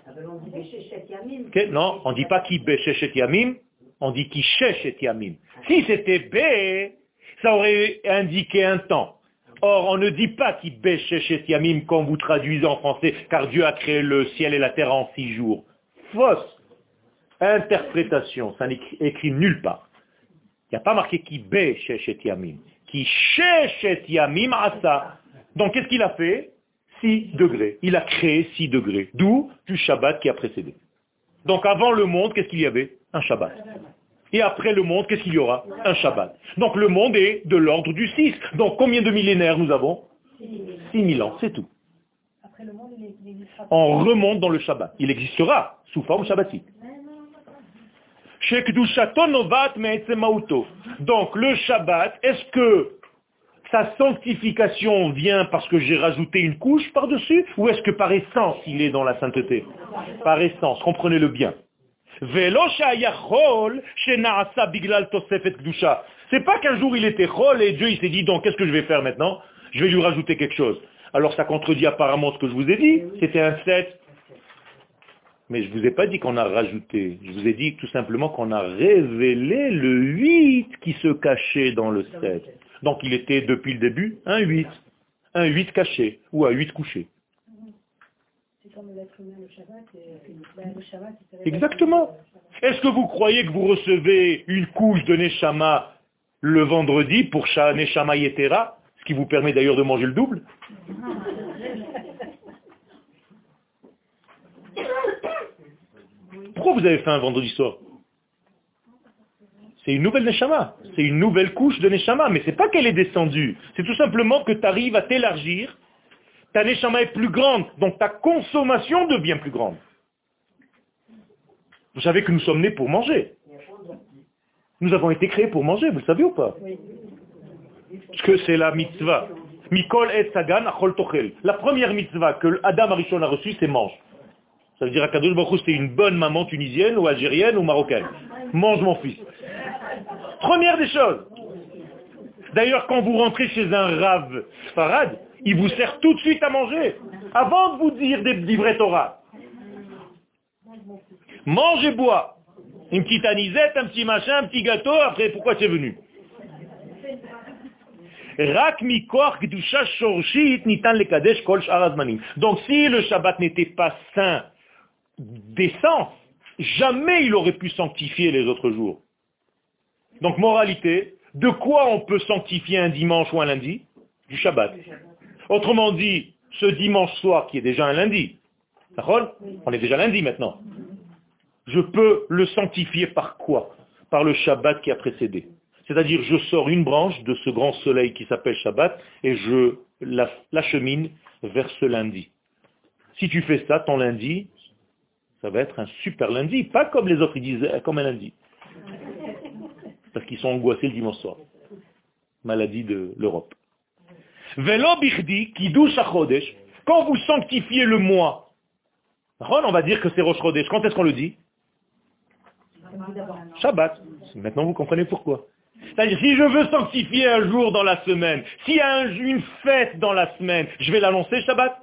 Non, on ne dit pas qui Béchéchet Yamim, On dit qui cherche et yamim. Si c'était B, ça aurait indiqué un temps. Or, on ne dit pas qui bêche et yamim quand vous traduisez en français, car Dieu a créé le ciel et la terre en six jours. Fausse interprétation, ça n'est écrit nulle part. Il n'y a pas marqué qui bêche et yamim. Qui cherche et yamim ça. Donc, qu'est-ce qu'il a fait? 6 degrés. Il a créé 6 degrés. D'où du Shabbat qui a précédé. Donc avant le monde, qu'est-ce qu'il y avait? Un Shabbat. Et après le monde, qu'est-ce qu'il y aura Un Shabbat. Donc le monde est de l'ordre du 6. Donc combien de millénaires nous avons 6000 ans, c'est tout. On remonte dans le Shabbat. Il existera sous forme shabbatique. Donc le Shabbat, est-ce que sa sanctification vient parce que j'ai rajouté une couche par-dessus ou est-ce que par essence il est dans la sainteté? Par essence, comprenez-le bien. C'est pas qu'un jour il était chol et Dieu il s'est dit donc qu'est-ce que je vais faire maintenant? Je vais lui rajouter quelque chose. Alors ça contredit apparemment ce que je vous ai dit. C'était un 7. Mais je ne vous ai pas dit qu'on a rajouté. Je vous ai dit tout simplement qu'on a révélé le 8 qui se cachait dans le 7. Donc il était depuis le début un 8. Un 8 caché ou un 8 couché. Exactement. Est-ce que vous croyez que vous recevez une couche de Neshama le vendredi pour Neshama Yetera, ce qui vous permet d'ailleurs de manger le double? Pourquoi vous avez fait un vendredi soir? C'est une nouvelle Neshama. C'est une nouvelle couche de Neshama. Mais c'est pas qu'elle est descendue. C'est tout simplement que tu arrives à t'élargir. Ta Neshama est plus grande. Donc ta consommation devient plus grande. Vous savez que nous sommes nés pour manger. Nous avons été créés pour manger, vous le savez ou pas? Parce que c'est la mitzvah. Mikol et Sagan. La première mitzvah que Adam Arishon a reçue, c'est mange. Ça veut dire à Kadosh Baruch c'est une bonne maman tunisienne ou algérienne ou marocaine. Mange mon fils. Première des choses. D'ailleurs, quand vous rentrez chez un rave farad, il vous sert tout de suite à manger, avant de vous dire des livrets Torah. Mange et bois. Une petite anisette, un petit machin, un petit gâteau, après pourquoi tu es venu donc si le Shabbat n'était pas saint d'essence, jamais il aurait pu sanctifier les autres jours. Donc moralité, de quoi on peut sanctifier un dimanche ou un lundi? Du Shabbat. Autrement dit, ce dimanche soir qui est déjà un lundi, on est déjà lundi maintenant. Je peux le sanctifier par quoi? Par le Shabbat qui a précédé. C'est-à-dire, je sors une branche de ce grand soleil qui s'appelle Shabbat et je l'achemine vers ce lundi. Si tu fais ça, ton lundi, ça va être un super lundi. Pas comme les autres, ils disent comme un lundi parce qu'ils sont angoissés le dimanche soir. Maladie de l'Europe. Velo bichdi, quand vous sanctifiez le mois, on va dire que c'est Rosh Chodesh. Quand est-ce qu'on le dit Shabbat. Maintenant vous comprenez pourquoi. C'est-à-dire, si je veux sanctifier un jour dans la semaine, s'il y a une fête dans la semaine, je vais l'annoncer Shabbat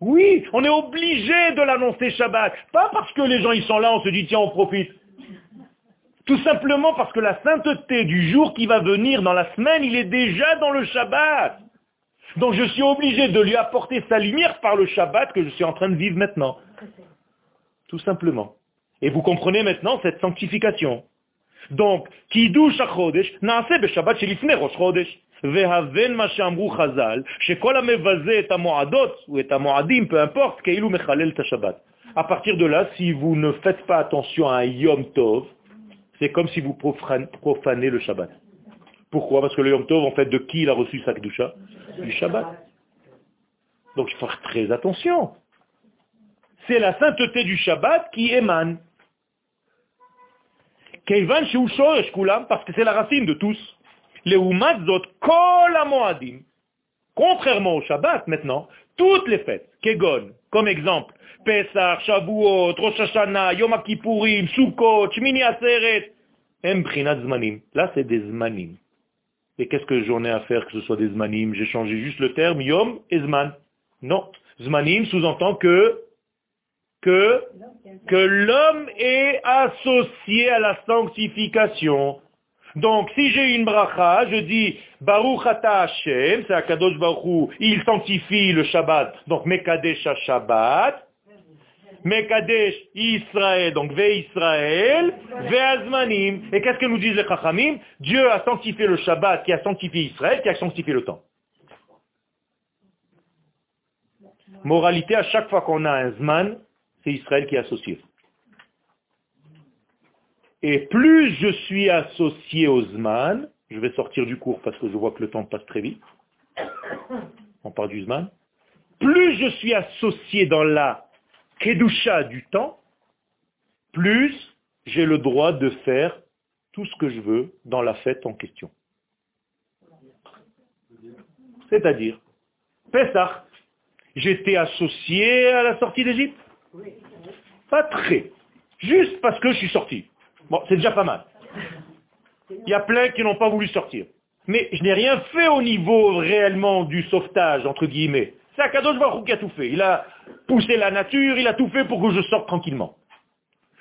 Oui, on est obligé de l'annoncer Shabbat. Pas parce que les gens ils sont là, on se dit tiens, on profite. Tout simplement parce que la sainteté du jour qui va venir dans la semaine, il est déjà dans le Shabbat. Donc je suis obligé de lui apporter sa lumière par le Shabbat que je suis en train de vivre maintenant. Tout simplement. Et vous comprenez maintenant cette sanctification. Donc, kiddush chodesh, naase beshabbat shelifne rosh chodesh. והבן מה שאמרו חז"ל, שכל המבזה את המועדות ou את המועדים, peu importe, כאילו מחלל את השבת. À partir de là, si vous ne faites pas attention à un Yom Tov, c'est comme si vous profanez le Shabbat. Pourquoi? Parce que le Yom Tov, en fait, de qui il a reçu sa Kedusha? Du Shabbat. Donc il faut faire très attention. C'est la sainteté du Shabbat qui émane. Parce que c'est la racine de tous. Les Umadzot, kol Contrairement au Shabbat, maintenant, toutes les fêtes, Kegon, comme exemple, Pesach, Shavuot, Rosh Hashanah, Yom Kippourim, Sukkot, Shmini Aseret. Là, c'est des Zmanim. Et qu'est-ce que j'en ai à faire que ce soit des Zmanim? J'ai changé juste le terme Yom et Zman. Non. Zmanim sous-entend que que, que l'homme est associé à la sanctification. Donc, si j'ai une bracha, je dis Baruch Ata Hashem, c'est Akadosh Baruch il sanctifie le Shabbat, donc Mekadesh Shabbat, Mekadesh Israël, donc Ve Israël, Ve Azmanim. Et qu'est-ce que nous disent les Chachamim? Dieu a sanctifié le Shabbat, qui a sanctifié Israël, qui a sanctifié le temps. Moralité, à chaque fois qu'on a un Zman, c'est Israël qui est associé. Et plus je suis associé au Zman, je vais sortir du cours parce que je vois que le temps passe très vite, on parle du Zman, plus je suis associé dans la Kedusha du temps, plus j'ai le droit de faire tout ce que je veux dans la fête en question. C'est-à-dire, Pessah, j'étais associé à la sortie d'Égypte Pas très. Juste parce que je suis sorti. Bon, c'est déjà pas mal. Il y a plein qui n'ont pas voulu sortir. Mais je n'ai rien fait au niveau réellement du sauvetage, entre guillemets. C'est Akadosh Baruch qui a tout fait. Poussé la nature, il a tout fait pour que je sorte tranquillement.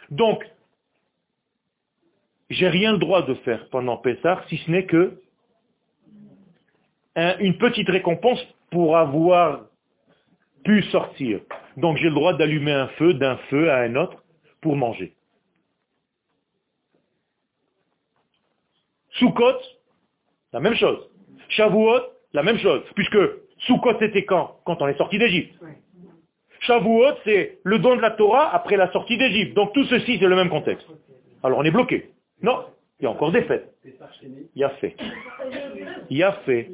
Donc, j'ai rien le droit de faire pendant Pessah, si ce n'est que une petite récompense pour avoir pu sortir. Donc j'ai le droit d'allumer un feu d'un feu à un autre pour manger. Soukot, la même chose. Shavuot, la même chose. Puisque Soukot, c'était quand? Quand on est sorti d'Égypte. Shavuot, c'est le don de la Torah après la sortie d'Égypte. Donc tout ceci, c'est le même contexte. Alors on est bloqué. Non, il y a encore des fêtes. Il y a fait. Il y a fait.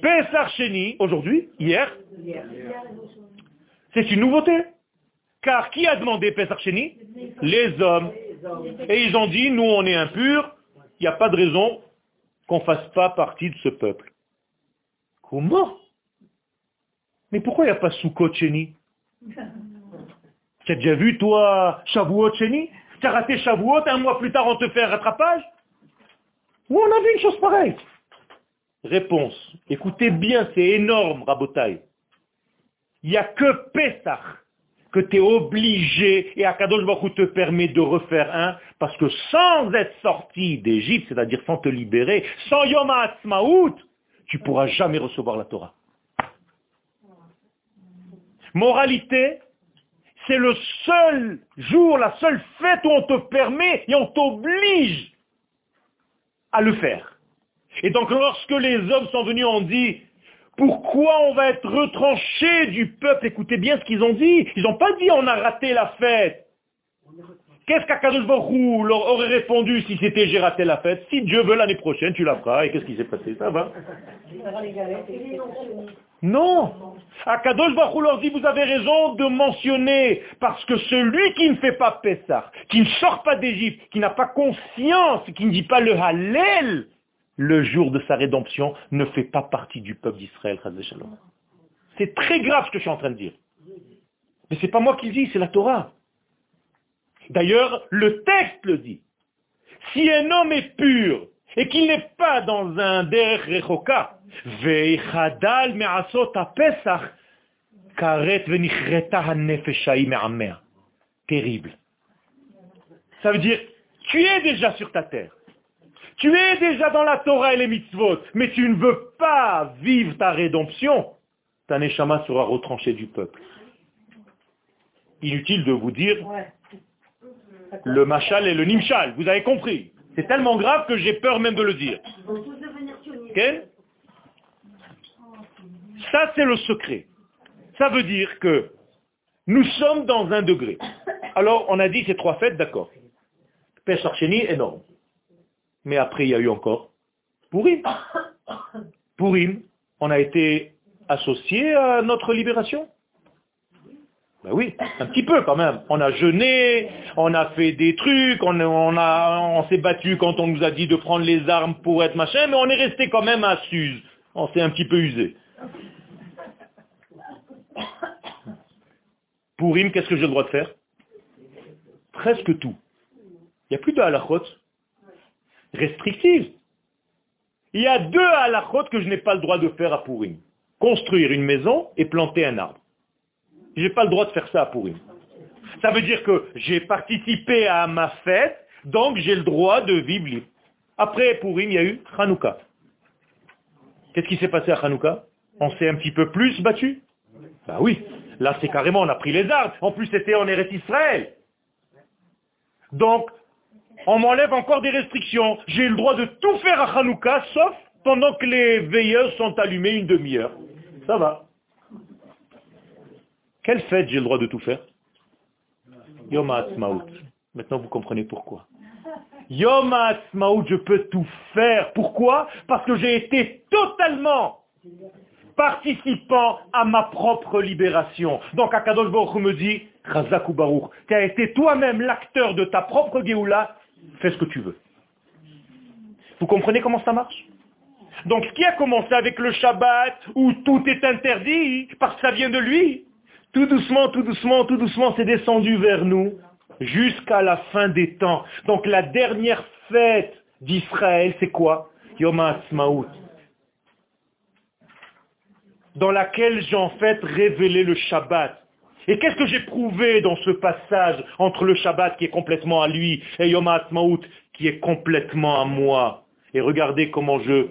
Pesach aujourd'hui, hier, c'est une nouveauté. Car qui a demandé Pesach Les hommes. Et ils ont dit, nous on est impurs, il n'y a pas de raison qu'on ne fasse pas partie de ce peuple. Comment? Mais pourquoi il n'y a pas Sukkot Sheni? Tu as déjà vu, toi, Shavuot Sheni? Tu as raté Shavuot, un mois plus tard, on te fait un rattrapage? Où on a vu une chose pareille Réponse. Écoutez bien, c'est énorme, Rabotai. Il n'y a que Pesach que tu es obligé, et Akadosh Baruch te permet de refaire un, parce que sans être sorti d'Égypte, c'est-à-dire sans te libérer, sans Yom HaAtzmaout, tu pourras jamais recevoir la Torah. Moralité, c'est le seul jour, la seule fête où on te permet et on t'oblige à le faire. Et donc lorsque les hommes sont venus, on dit, pourquoi on va être retranché du peuple? Écoutez bien ce qu'ils ont dit. Ils n'ont pas dit on a raté la fête. Qu'est-ce qu'Akadosh Baruch leur aurait répondu si c'était j'ai raté la fête? Si Dieu veut l'année prochaine, tu la feras. Et qu'est-ce qui s'est passé? Ça va Non Akadosh Baruch dit vous avez raison de mentionner parce que celui qui ne fait pas Pessah, qui ne sort pas d'Égypte, qui n'a pas conscience, qui ne dit pas le Hallel, le jour de sa rédemption, ne fait pas partie du peuple d'Israël. C'est très grave ce que je suis en train de dire. Mais ce n'est pas moi qui le dis, c'est la Torah. D'ailleurs, le texte le dit. Si un homme est pur et qu'il n'est pas dans un der rechoka, veichadal me'asot pesach, karet venichreta me'amer. Terrible. Ça veut dire, tu es déjà sur ta terre. Tu es déjà dans la Torah et les mitzvot, mais tu ne veux pas vivre ta rédemption. Ta neshama sera retranché du peuple. Inutile de vous dire le machal et le nimshal. Vous avez compris. C'est tellement grave que j'ai peur même de le dire. Ça, c'est le secret. Ça veut dire que nous sommes dans un degré. Alors, on a dit ces trois fêtes, d'accord. Pesach énorme. Mais après, il y a eu encore Pourim. Pourim, on a été associé à notre libération. Ben oui, un petit peu quand même. On a jeûné, on a fait des trucs, on, a, on s'est battu quand on nous a dit de prendre les armes pour être machin, mais on est resté quand même à Suse. On s'est un petit peu usé. Pourim, qu'est-ce que j'ai le droit de faire? Presque tout. Il n'y a plus de halachot restrictive. Il y a deux halachot que je n'ai pas le droit de faire à Pourim. Construire une maison et planter un arbre. Je n'ai pas le droit de faire ça à Pourim. Ça veut dire que j'ai participé à ma fête, donc j'ai le droit de vivre libre. Après Purim, il y a eu Hanouka. Qu'est-ce qui s'est passé à Hanouka? On s'est un petit peu plus battu? Bah oui. Là, c'est carrément, on a pris les armes. En plus, c'était en Eretz Israël. Donc, on m'enlève encore des restrictions. J'ai le droit de tout faire à Hanouka, sauf pendant que les veilleurs sont allumés une demi-heure. Ça va. Quelle fête j'ai le droit de tout faire Yom HaAtzmaut. Maintenant, vous comprenez pourquoi. Yom HaAtzmaut, je peux tout faire. Pourquoi Parce que j'ai été totalement participant à ma propre libération. Donc Akadosh Baruch me dit, Chazaku Baruch, tu as été toi-même l'acteur de ta propre Géoula, fais ce que tu veux. Vous comprenez comment ça marche Donc ce qui a commencé avec le Shabbat, où tout est interdit, parce que ça vient de lui, tout doucement, tout doucement, tout doucement, c'est descendu vers nous, jusqu'à la fin des temps. Donc la dernière fête d'Israël, c'est quoi? Yom HaAtzmaut dans laquelle j'ai en fait révélé le Shabbat. Et qu'est-ce que j'ai prouvé dans ce passage entre le Shabbat qui est complètement à lui et Yom HaAtzmaut qui est complètement à moi? Et regardez comment je,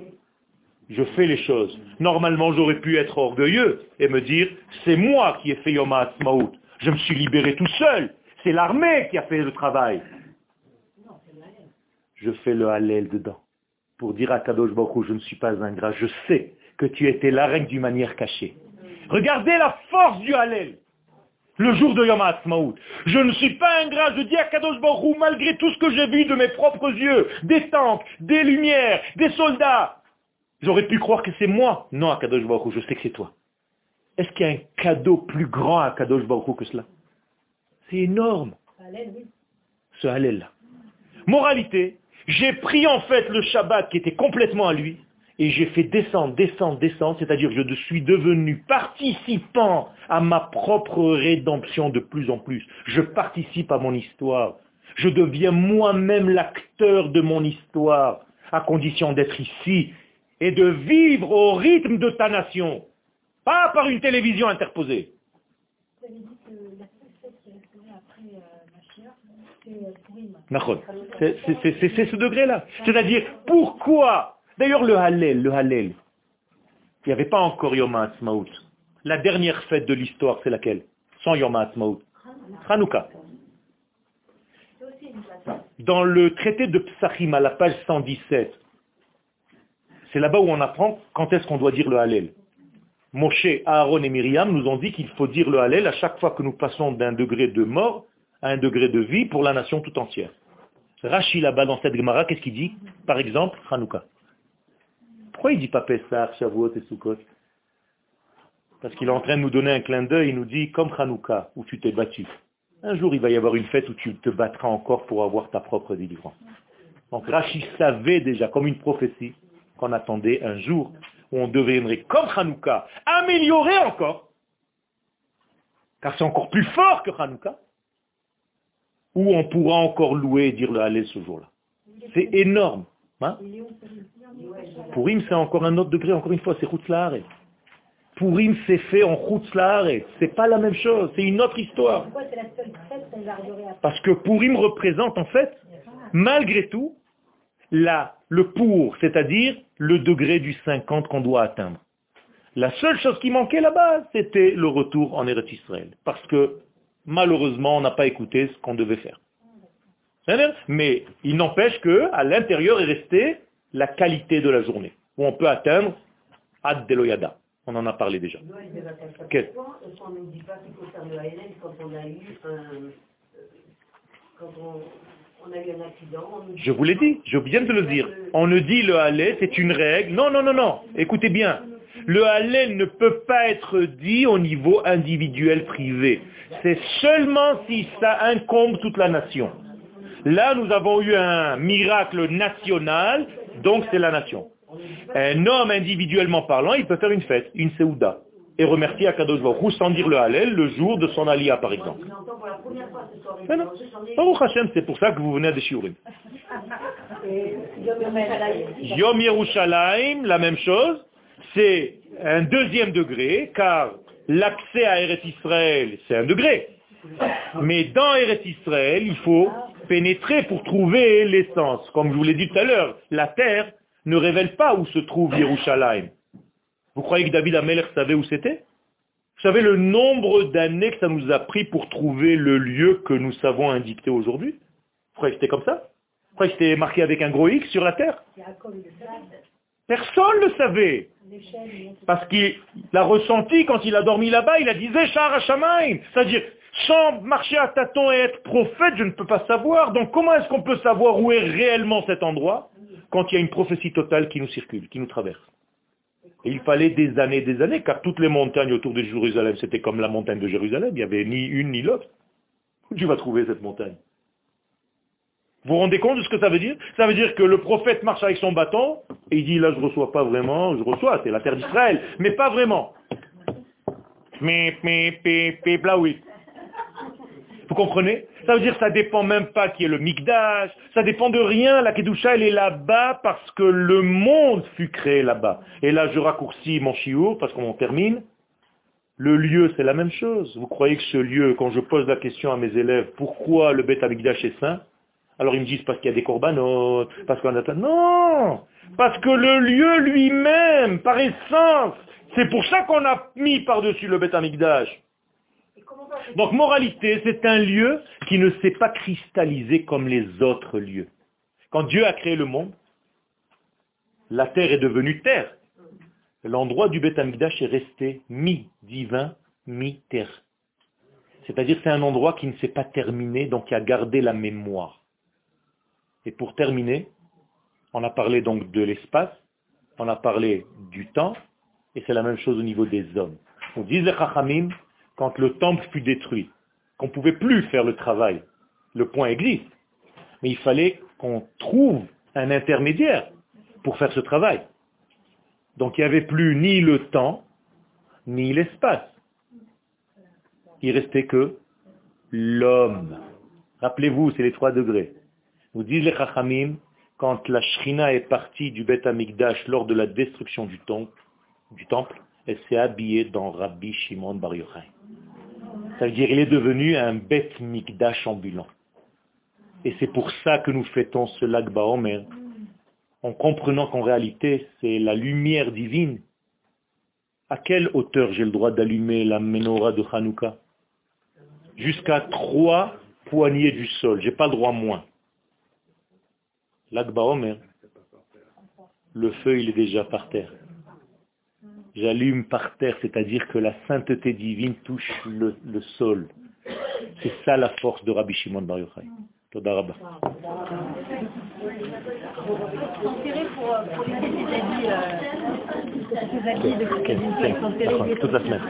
je fais les choses. Normalement, j'aurais pu être orgueilleux et me dire, c'est moi qui ai fait Yom HaAtzmaut. Je me suis libéré tout seul. C'est l'armée qui a fait le travail. Je fais le Hallel dedans. Pour dire à Kadosh Baruch je ne suis pas ingrat. Je sais que tu étais la reine d'une manière cachée. Regardez la force du Hallel. Le jour de Yom HaAtzmaut. Je ne suis pas ingrat, je dis à Kadosh Baruch malgré tout ce que j'ai vu de mes propres yeux, des tanks, des lumières, des soldats, j'aurais pu croire que c'est moi. Non, à Kadosh Baruch je sais que c'est toi. Est-ce qu'il y a un cadeau plus grand à Kadosh Baruch que cela? C'est énorme. Ce Hallel-là. Moralité, j'ai pris en fait le Shabbat qui était complètement à lui, et j'ai fait descendre, descendre, descendre, c'est-à-dire je suis devenu participant à ma propre rédemption de plus en plus. Je participe à mon histoire. Je deviens moi-même l'acteur de mon histoire, à condition d'être ici et de vivre au rythme de ta nation, pas par une télévision interposée. C'est ce degré-là. C'est-à-dire, pourquoi? D'ailleurs, le Hallel, le Hallel, il n'y avait pas encore Yom HaAtzmaut. La dernière fête de l'histoire, c'est laquelle? Sans Yom HaAtzmaut. Hanouka. Dans le traité de Psachim, à la page 117, c'est là-bas où on apprend quand est-ce qu'on doit dire le Hallel. Moshe, Aaron et Myriam nous ont dit qu'il faut dire le Hallel à chaque fois que nous passons d'un degré de mort à un degré de vie pour la nation tout entière. Rashi là-bas dans cette Gemara, qu'est-ce qu'il dit Par exemple, Hanouka. Pourquoi il dit pas Pessah, Shavuot et Sukkot Parce qu'il est en train de nous donner un clin d'œil, il nous dit comme Hanouka, où tu t'es battu. Un jour, il va y avoir une fête où tu te battras encore pour avoir ta propre délivrance. Donc Rachid savait déjà, comme une prophétie, qu'on attendait un jour où on deviendrait comme Hanouka, amélioré encore, car c'est encore plus fort que Hanouka, où on pourra encore louer et dire le Hallel ce jour-là. C'est énorme. Hein Pourim, c'est encore un autre degré, encore une fois, c'est Chutzlaaret. Pourim, c'est fait en Chutzlaaret. C'est pas la même chose, c'est une autre histoire. Parce que Pourim représente en fait, malgré tout, la, le pour, c'est-à-dire le degré du 50 qu'on doit atteindre. La seule chose qui manquait là-bas, c'était le retour en Eretz Israël. Parce que malheureusement, on n'a pas écouté ce qu'on devait faire. Mais il n'empêche que à l'intérieur est restée la qualité de la journée, où on peut atteindre Ad Deloyada. On en a parlé déjà. Quel je vous l'ai dit, je viens de le dire. On ne dit le halal, c'est une règle. Non, non, non, non. Écoutez bien. Le halal ne peut pas être dit au niveau individuel privé. C'est seulement si ça incombe toute la nation. Là, nous avons eu un miracle national, donc c'est la nation. Un homme individuellement parlant, il peut faire une fête, une seouda, et remercier Akadosh Baruch sans dire le Hallel le jour de son alia, par exemple. Baruch Hashem, c'est pour ça que vous venez à des Shiurim. Yom Yerushalayim, la même chose, c'est un deuxième degré, car l'accès à Eretz Israël, c'est un degré. Mais dans Eretz Israël, il faut pénétrer pour trouver l'essence. Comme je vous l'ai dit tout à l'heure, la terre ne révèle pas où se trouve Yerushalayim. Vous croyez que David Ameller savait où c'était? Vous savez le nombre d'années que ça nous a pris pour trouver le lieu que nous savons indiquer aujourd'hui? Vous croyez que c'était comme ça? Vous croyez que c'était marqué avec un gros X sur la terre? Personne ne le savait. Parce qu'il l'a ressenti quand il a dormi là-bas, il a dit Zéchar Hashamaim. C'est-à-dire, sans marcher à tâtons et être prophète, je ne peux pas savoir. Donc comment est-ce qu'on peut savoir où est réellement cet endroit? Quand il y a une prophétie totale qui nous circule, qui nous traverse Et il fallait des années, des années, car toutes les montagnes autour de Jérusalem, c'était comme la montagne de Jérusalem. Il n'y avait ni une ni l'autre. Où tu vas trouver cette montagne? Vous vous rendez compte de ce que ça veut dire? Ça veut dire que le prophète marche avec son bâton et il dit là je ne reçois pas vraiment, je reçois, c'est la terre d'Israël, mais pas vraiment. Mais, mais, mais, mais, oui. Vous comprenez? Ça veut dire que ça dépend même pas qui est le Mikdash, ça dépend de rien, la Kedusha elle est là-bas parce que le monde fut créé là-bas. Et là je raccourcis mon chiour parce qu'on termine. Le lieu c'est la même chose. Vous croyez que ce lieu, quand je pose la question à mes élèves, pourquoi le Beth Amikdash est saint alors ils me disent parce qu'il y a des corbanotes, parce qu'on a... Non Parce que le lieu lui-même, par essence, c'est pour ça qu'on a mis par-dessus le Beth Amikdash. Donc moralité, c'est un lieu qui ne s'est pas cristallisé comme les autres lieux. Quand Dieu a créé le monde, la terre est devenue terre. L'endroit du Beth est resté mi-divin, mi-terre. C'est-à-dire c'est un endroit qui ne s'est pas terminé, donc qui a gardé la mémoire. Et pour terminer, on a parlé donc de l'espace, on a parlé du temps, et c'est la même chose au niveau des hommes. On dit les Chachamim, quand le temple fut détruit, qu'on ne pouvait plus faire le travail, le point existe, mais il fallait qu'on trouve un intermédiaire pour faire ce travail. Donc il n'y avait plus ni le temps, ni l'espace. Il restait que l'homme. Rappelez-vous, c'est les trois degrés. Vous dites les Chachamim, quand la Shrina est partie du Beth Amikdash lors de la destruction du temple, du temple elle s'est habillée dans Rabbi Shimon Bar Yochai. Ça veut dire qu'il est devenu un Beth Mikdash ambulant. Et c'est pour ça que nous fêtons ce lac Baomer, en comprenant qu'en réalité, c'est la lumière divine. À quelle hauteur j'ai le droit d'allumer la menorah de Hanouka? Jusqu'à trois poignées du sol. J'ai pas le droit moins. L'Akba Omer, le feu il est déjà par terre. J'allume par terre, c'est-à-dire que la sainteté divine touche le, sol. C'est ça la force de Rabbi Shimon Bar Yochai. Toda Rabba. Toute la semaine.